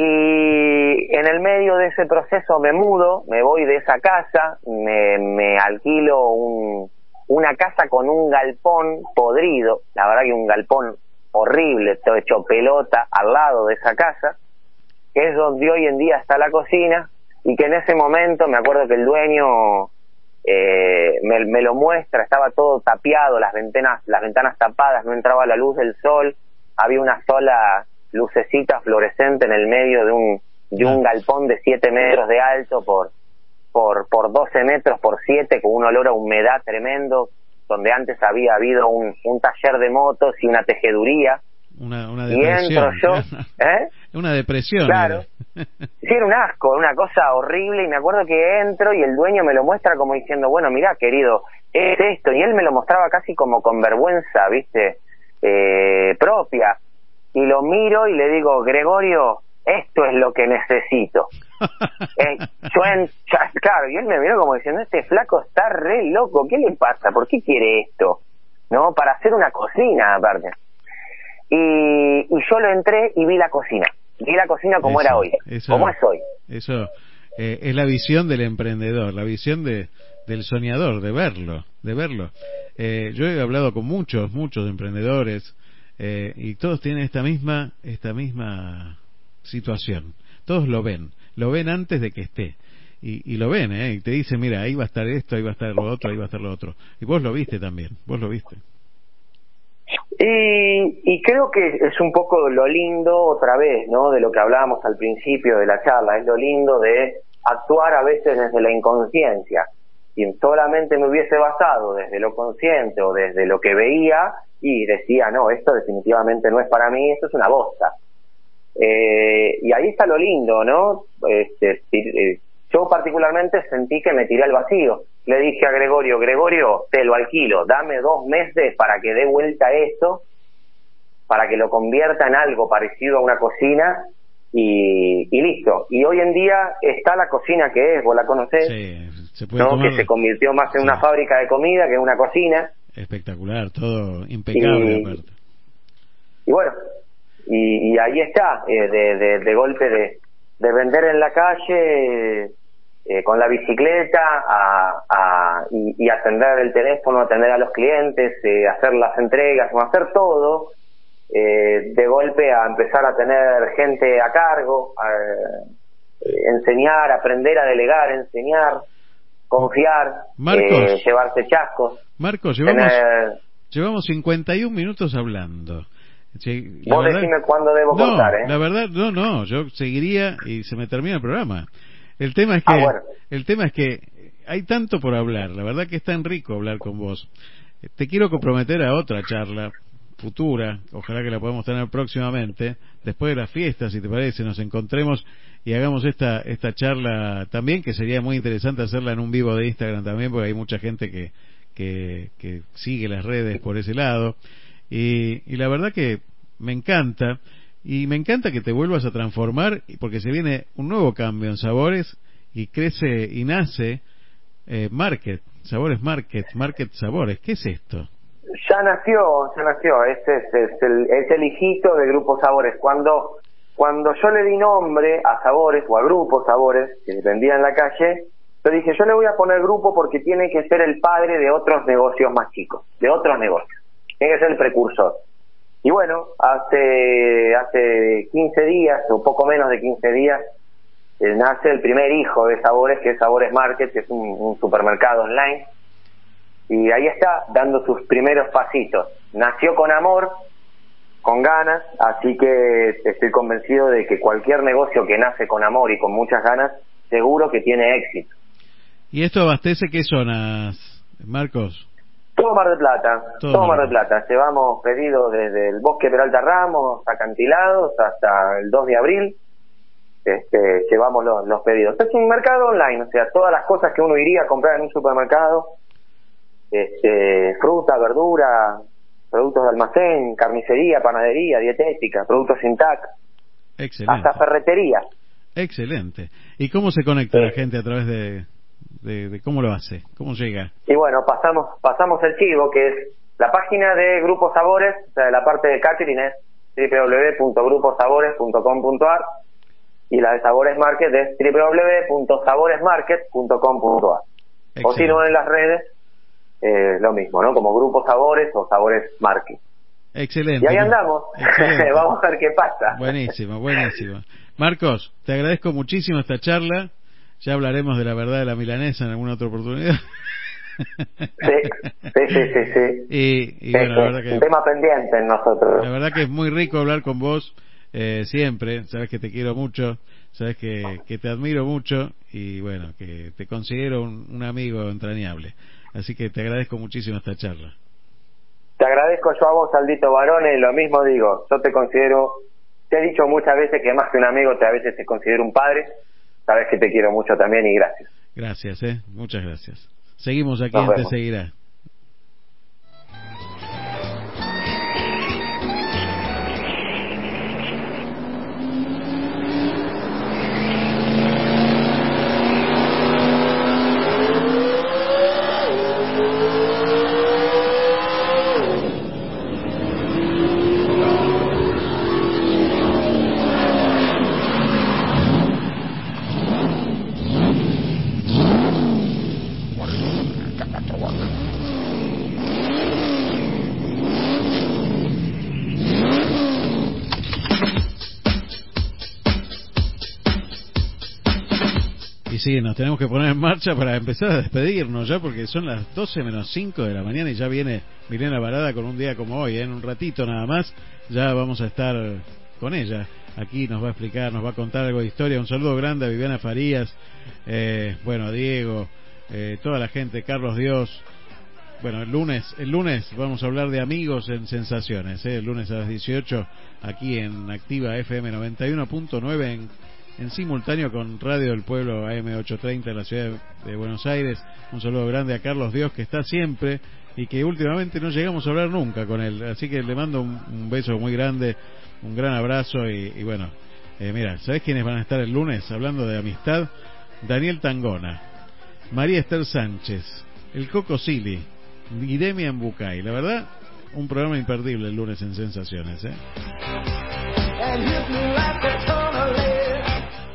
Y en el medio de ese proceso me mudo, me voy de esa casa, me, me alquilo un, una casa con un galpón podrido, la verdad que un galpón horrible, todo hecho pelota al lado de esa casa, que es donde hoy en día está la cocina, y que en ese momento me acuerdo que el dueño eh, me, me, lo muestra, estaba todo tapiado, las ventanas, las ventanas tapadas, no entraba la luz del sol, había una sola lucecita fluorescente en el medio de un, de un galpón de 7 metros de alto por, por, por 12 metros por 7, con un olor a humedad tremendo, donde antes había habido un, un taller de motos y una tejeduría. Una, una depresión. Y entro yo, ¿eh? Una depresión. Claro. sí, era un asco, una cosa horrible. Y me acuerdo que entro y el dueño me lo muestra como diciendo, bueno, mira, querido, es esto. Y él me lo mostraba casi como con vergüenza, ¿viste? Eh, propia. Y lo miro y le digo, Gregorio, esto es lo que necesito. eh, yo en, claro, y él me miró como diciendo, este flaco está re loco, ¿qué le pasa? ¿Por qué quiere esto? ¿No? Para hacer una cocina, aparte. Y, y yo lo entré y vi la cocina. Vi la cocina como eso, era hoy, eso, como es hoy. Eso eh, es la visión del emprendedor, la visión de, del soñador, de verlo, de verlo. Eh, yo he hablado con muchos, muchos emprendedores eh, y todos tienen esta misma, esta misma situación. Todos lo ven, lo ven antes de que esté. Y, y lo ven, ¿eh? Y te dicen, mira, ahí va a estar esto, ahí va a estar lo otro, ahí va a estar lo otro. Y vos lo viste también, vos lo viste. Y, y creo que es un poco lo lindo, otra vez, ¿no? De lo que hablábamos al principio de la charla, es lo lindo de actuar a veces desde la inconsciencia. Si solamente me hubiese basado desde lo consciente o desde lo que veía y decía, no, esto definitivamente no es para mí, esto es una bosta. Eh, y ahí está lo lindo, ¿no? Este, yo particularmente sentí que me tiré al vacío. Le dije a Gregorio, Gregorio, te lo alquilo, dame dos meses para que dé vuelta esto, para que lo convierta en algo parecido a una cocina y, y listo. Y hoy en día está la cocina que es, vos la conocés, sí, se puede ¿no? tomar... que se convirtió más en sí. una fábrica de comida que en una cocina. Espectacular, todo impecable y, aparte. Y bueno, y, y ahí está, eh, de, de, de, golpe de, de vender en la calle eh, con la bicicleta a, a, y, y, atender el teléfono, atender a los clientes, eh, hacer las entregas, hacer todo, eh, de golpe a empezar a tener gente a cargo, a, eh, enseñar, aprender a delegar, enseñar, confiar, Marcos, llevarse chascos. Marcos, llevamos, tener... llevamos 51 minutos hablando. Sí, Vos verdad, decime cuándo debo no, contar, ¿eh? La verdad, no, no, yo seguiría y se me termina el programa. El tema es que, ah, bueno. el tema es que hay tanto por hablar, la verdad que es tan rico hablar con vos. Te quiero comprometer a otra charla futura, ojalá que la podamos tener próximamente, después de las fiestas, si te parece, nos encontremos y hagamos esta, esta charla también, que sería muy interesante hacerla en un vivo de Instagram también, porque hay mucha gente que, que, que sigue las redes por ese lado. Y, y la verdad que me encanta, y me encanta que te vuelvas a transformar, porque se viene un nuevo cambio en sabores y crece y nace eh, Market, Sabores Market, Market Sabores. ¿Qué es esto? Ya nació, ya nació. Este es, el, es el hijito de Grupo Sabores. Cuando, cuando yo le di nombre a Sabores o a Grupo Sabores, que vendía en la calle, yo dije, yo le voy a poner grupo porque tiene que ser el padre de otros negocios más chicos, de otros negocios. Tiene que ser el precursor. Y bueno, hace, hace 15 días, o poco menos de 15 días, eh, nace el primer hijo de Sabores, que es Sabores Market, que es un supermercado online. Y ahí está, dando sus primeros pasitos. Nació con amor, con ganas, así que estoy convencido de que cualquier negocio que nace con amor y con muchas ganas, seguro que tiene éxito. ¿Y esto abastece qué zonas, Marcos? Todo Mar del Plata, Todo todo, Mar Mar del Plata. Llevamos pedidos desde el Bosque Peralta Ramos, acantilados, hasta el 2 de abril. Este, llevamos los, los pedidos. Es un mercado online, o sea, todas las cosas que uno iría a comprar en un supermercado, este, fruta, verdura, productos de almacén, carnicería, panadería, dietética, productos sin TAC, hasta ferretería. Excelente. ¿Y cómo se conecta la gente a través de, de, de cómo lo hace? ¿Cómo llega? Y bueno, pasamos pasamos el chivo, que es la página de Grupo Sabores, o sea, la parte de catering es www.gruposabores.com.ar y la de Sabores Market es www.saboresmarket.com.ar. O si no, en las redes, eh, lo mismo, ¿no? Como Grupo Sabores o Sabores Market. Excelente. Y ahí andamos. Excelente. Vamos a ver qué pasa. Buenísimo, buenísimo. Marcos, te agradezco muchísimo esta charla. Ya hablaremos de la verdad de la milanesa en alguna otra oportunidad. Sí, sí, sí, sí. sí. Y, y bueno, la verdad un que tema pendiente en nosotros. la verdad que es muy rico hablar con vos eh, siempre. Sabes que te quiero mucho, sabes que, que te admiro mucho y bueno, que te considero un, un amigo entrañable. Así que te agradezco muchísimo esta charla. Te agradezco yo a vos, Aldito Barone, lo mismo digo, yo te considero, te he dicho muchas veces que más que un amigo, te a veces te considero un padre, sabes que te quiero mucho también y gracias. Gracias, eh. Muchas gracias. Seguimos aquí vemos. Seguirá. Sí, nos tenemos que poner en marcha para empezar a despedirnos ya, porque son las 12 menos 5 de la mañana y ya viene Milena Varada con un día como hoy. ¿eh? En un ratito nada más ya vamos a estar con ella. Aquí nos va a explicar, nos va a contar algo de historia. Un saludo grande a Viviana Farías, eh, bueno, Diego, eh, toda la gente, Carlos Dios. Bueno, el lunes, el lunes vamos a hablar de amigos en sensaciones, ¿eh? el lunes a las 18 aquí en Activa FM 91.9 en en simultáneo con Radio del Pueblo AM830 en la ciudad de Buenos Aires. Un saludo grande a Carlos Dios que está siempre y que últimamente no llegamos a hablar nunca con él. Así que le mando un, beso muy grande, un gran abrazo y, bueno, eh, mira, ¿sabés quiénes van a estar el lunes hablando de amistad? Daniel Tangona, María Esther Sánchez, el Coco Sili y Demian. La verdad, un programa imperdible el lunes en Sensaciones. ¿eh?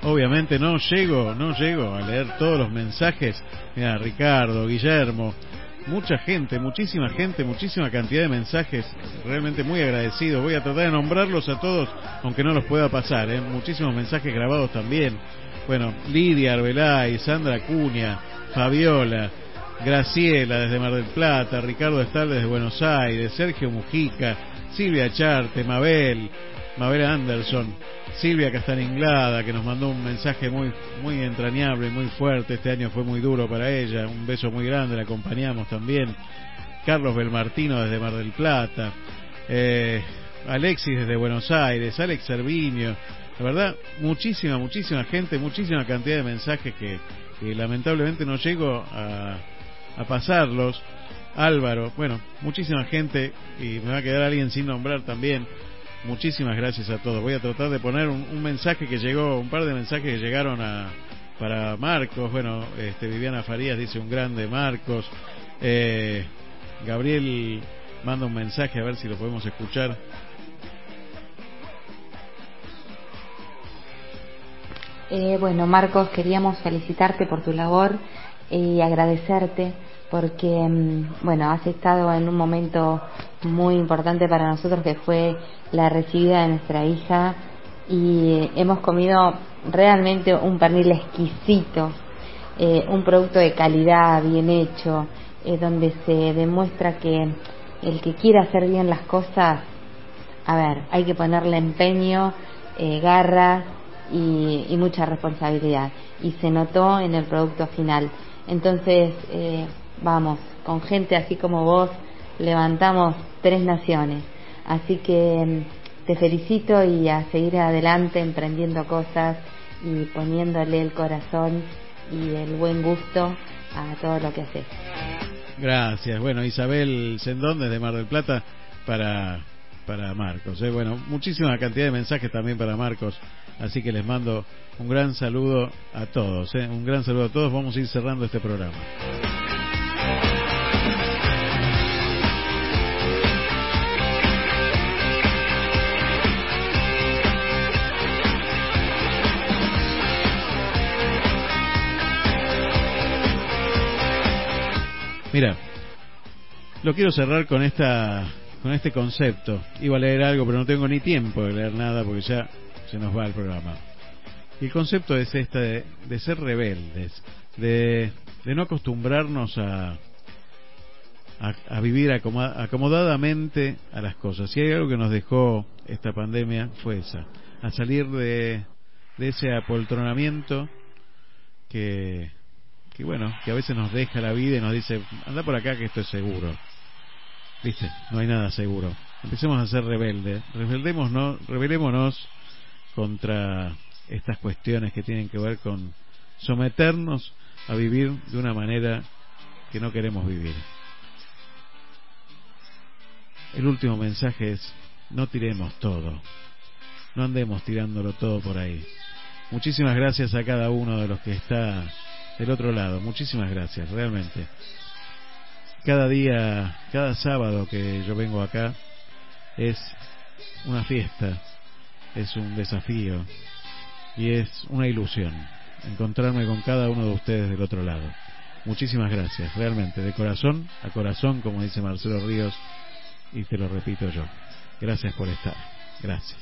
Obviamente no llego, no llego a leer todos los mensajes. Mira, Ricardo, Guillermo, mucha gente, muchísima gente, muchísima cantidad de mensajes. Realmente muy agradecido. Voy a tratar de nombrarlos a todos, aunque no los pueda pasar. ¿eh? Muchísimos mensajes grabados también. Bueno, Lidia Arbelay, Sandra Cuña, Fabiola, Graciela desde Mar del Plata, Ricardo Estal desde Buenos Aires, Sergio Mujica, Silvia Charte, Mabel, Mabel Anderson, Silvia Castaninglada, que nos mandó un mensaje muy, muy entrañable, muy fuerte. Este año fue muy duro para ella. Un beso muy grande, la acompañamos también. Carlos Belmartino desde Mar del Plata. Eh, Alexis desde Buenos Aires. Alex Servinio. La verdad, muchísima, muchísima gente, muchísima cantidad de mensajes que, lamentablemente no llego a, a pasarlos. Álvaro, bueno, muchísima gente y me va a quedar alguien sin nombrar también. Muchísimas gracias a todos. Voy a tratar de poner un, mensaje que llegó, un par de mensajes que llegaron a, para Marcos. Bueno, este, Viviana Farías dice un grande Marcos. Eh, Gabriel manda un mensaje a ver si lo podemos escuchar. Eh, bueno, Marcos, queríamos felicitarte por tu labor y agradecerte porque, mm, bueno, has estado en un momento muy importante para nosotros que fue la recibida de nuestra hija y hemos comido realmente un pernil exquisito, eh, un producto de calidad, bien hecho, eh, donde se demuestra que el que quiere hacer bien las cosas, a ver, hay que ponerle empeño, eh, garra y, y, mucha responsabilidad. Y se notó en el producto final. Entonces, eh, vamos, con gente así como vos, levantamos tres naciones. Así que mm, te felicito y a seguir adelante emprendiendo cosas y poniéndole el corazón y el buen gusto a todo lo que haces. Gracias. Bueno, Isabel Sendón desde Mar del Plata para para Marcos. ¿eh? Bueno, muchísima cantidad de mensajes también para Marcos. Así que les mando un gran saludo a todos. ¿eh? Un gran saludo a todos. Vamos a ir cerrando este programa. Mira, lo quiero cerrar con esta con este concepto. Iba a leer algo, pero no tengo ni tiempo de leer nada porque ya se nos va el programa. El concepto es este de, ser rebeldes, de, de, no acostumbrarnos a, a, vivir acomodadamente a las cosas. Si hay algo que nos dejó esta pandemia fue esa, a salir de ese apoltronamiento que que bueno, que a veces nos deja la vida y nos dice, anda por acá que esto es seguro. Viste, no hay nada seguro. Empecemos a ser rebeldes, rebeldémonos, rebelémonos contra estas cuestiones que tienen que ver con someternos a vivir de una manera que no queremos vivir. El último mensaje es, no tiremos todo, no andemos tirándolo todo por ahí. Muchísimas gracias a cada uno de los que está del otro lado. Muchísimas gracias, realmente. Cada día, cada sábado que yo vengo acá es una fiesta, es un desafío y es una ilusión encontrarme con cada uno de ustedes del otro lado. Muchísimas gracias, realmente, de corazón a corazón, como dice Marcelo Ríos, y te lo repito yo. Gracias por estar. Gracias.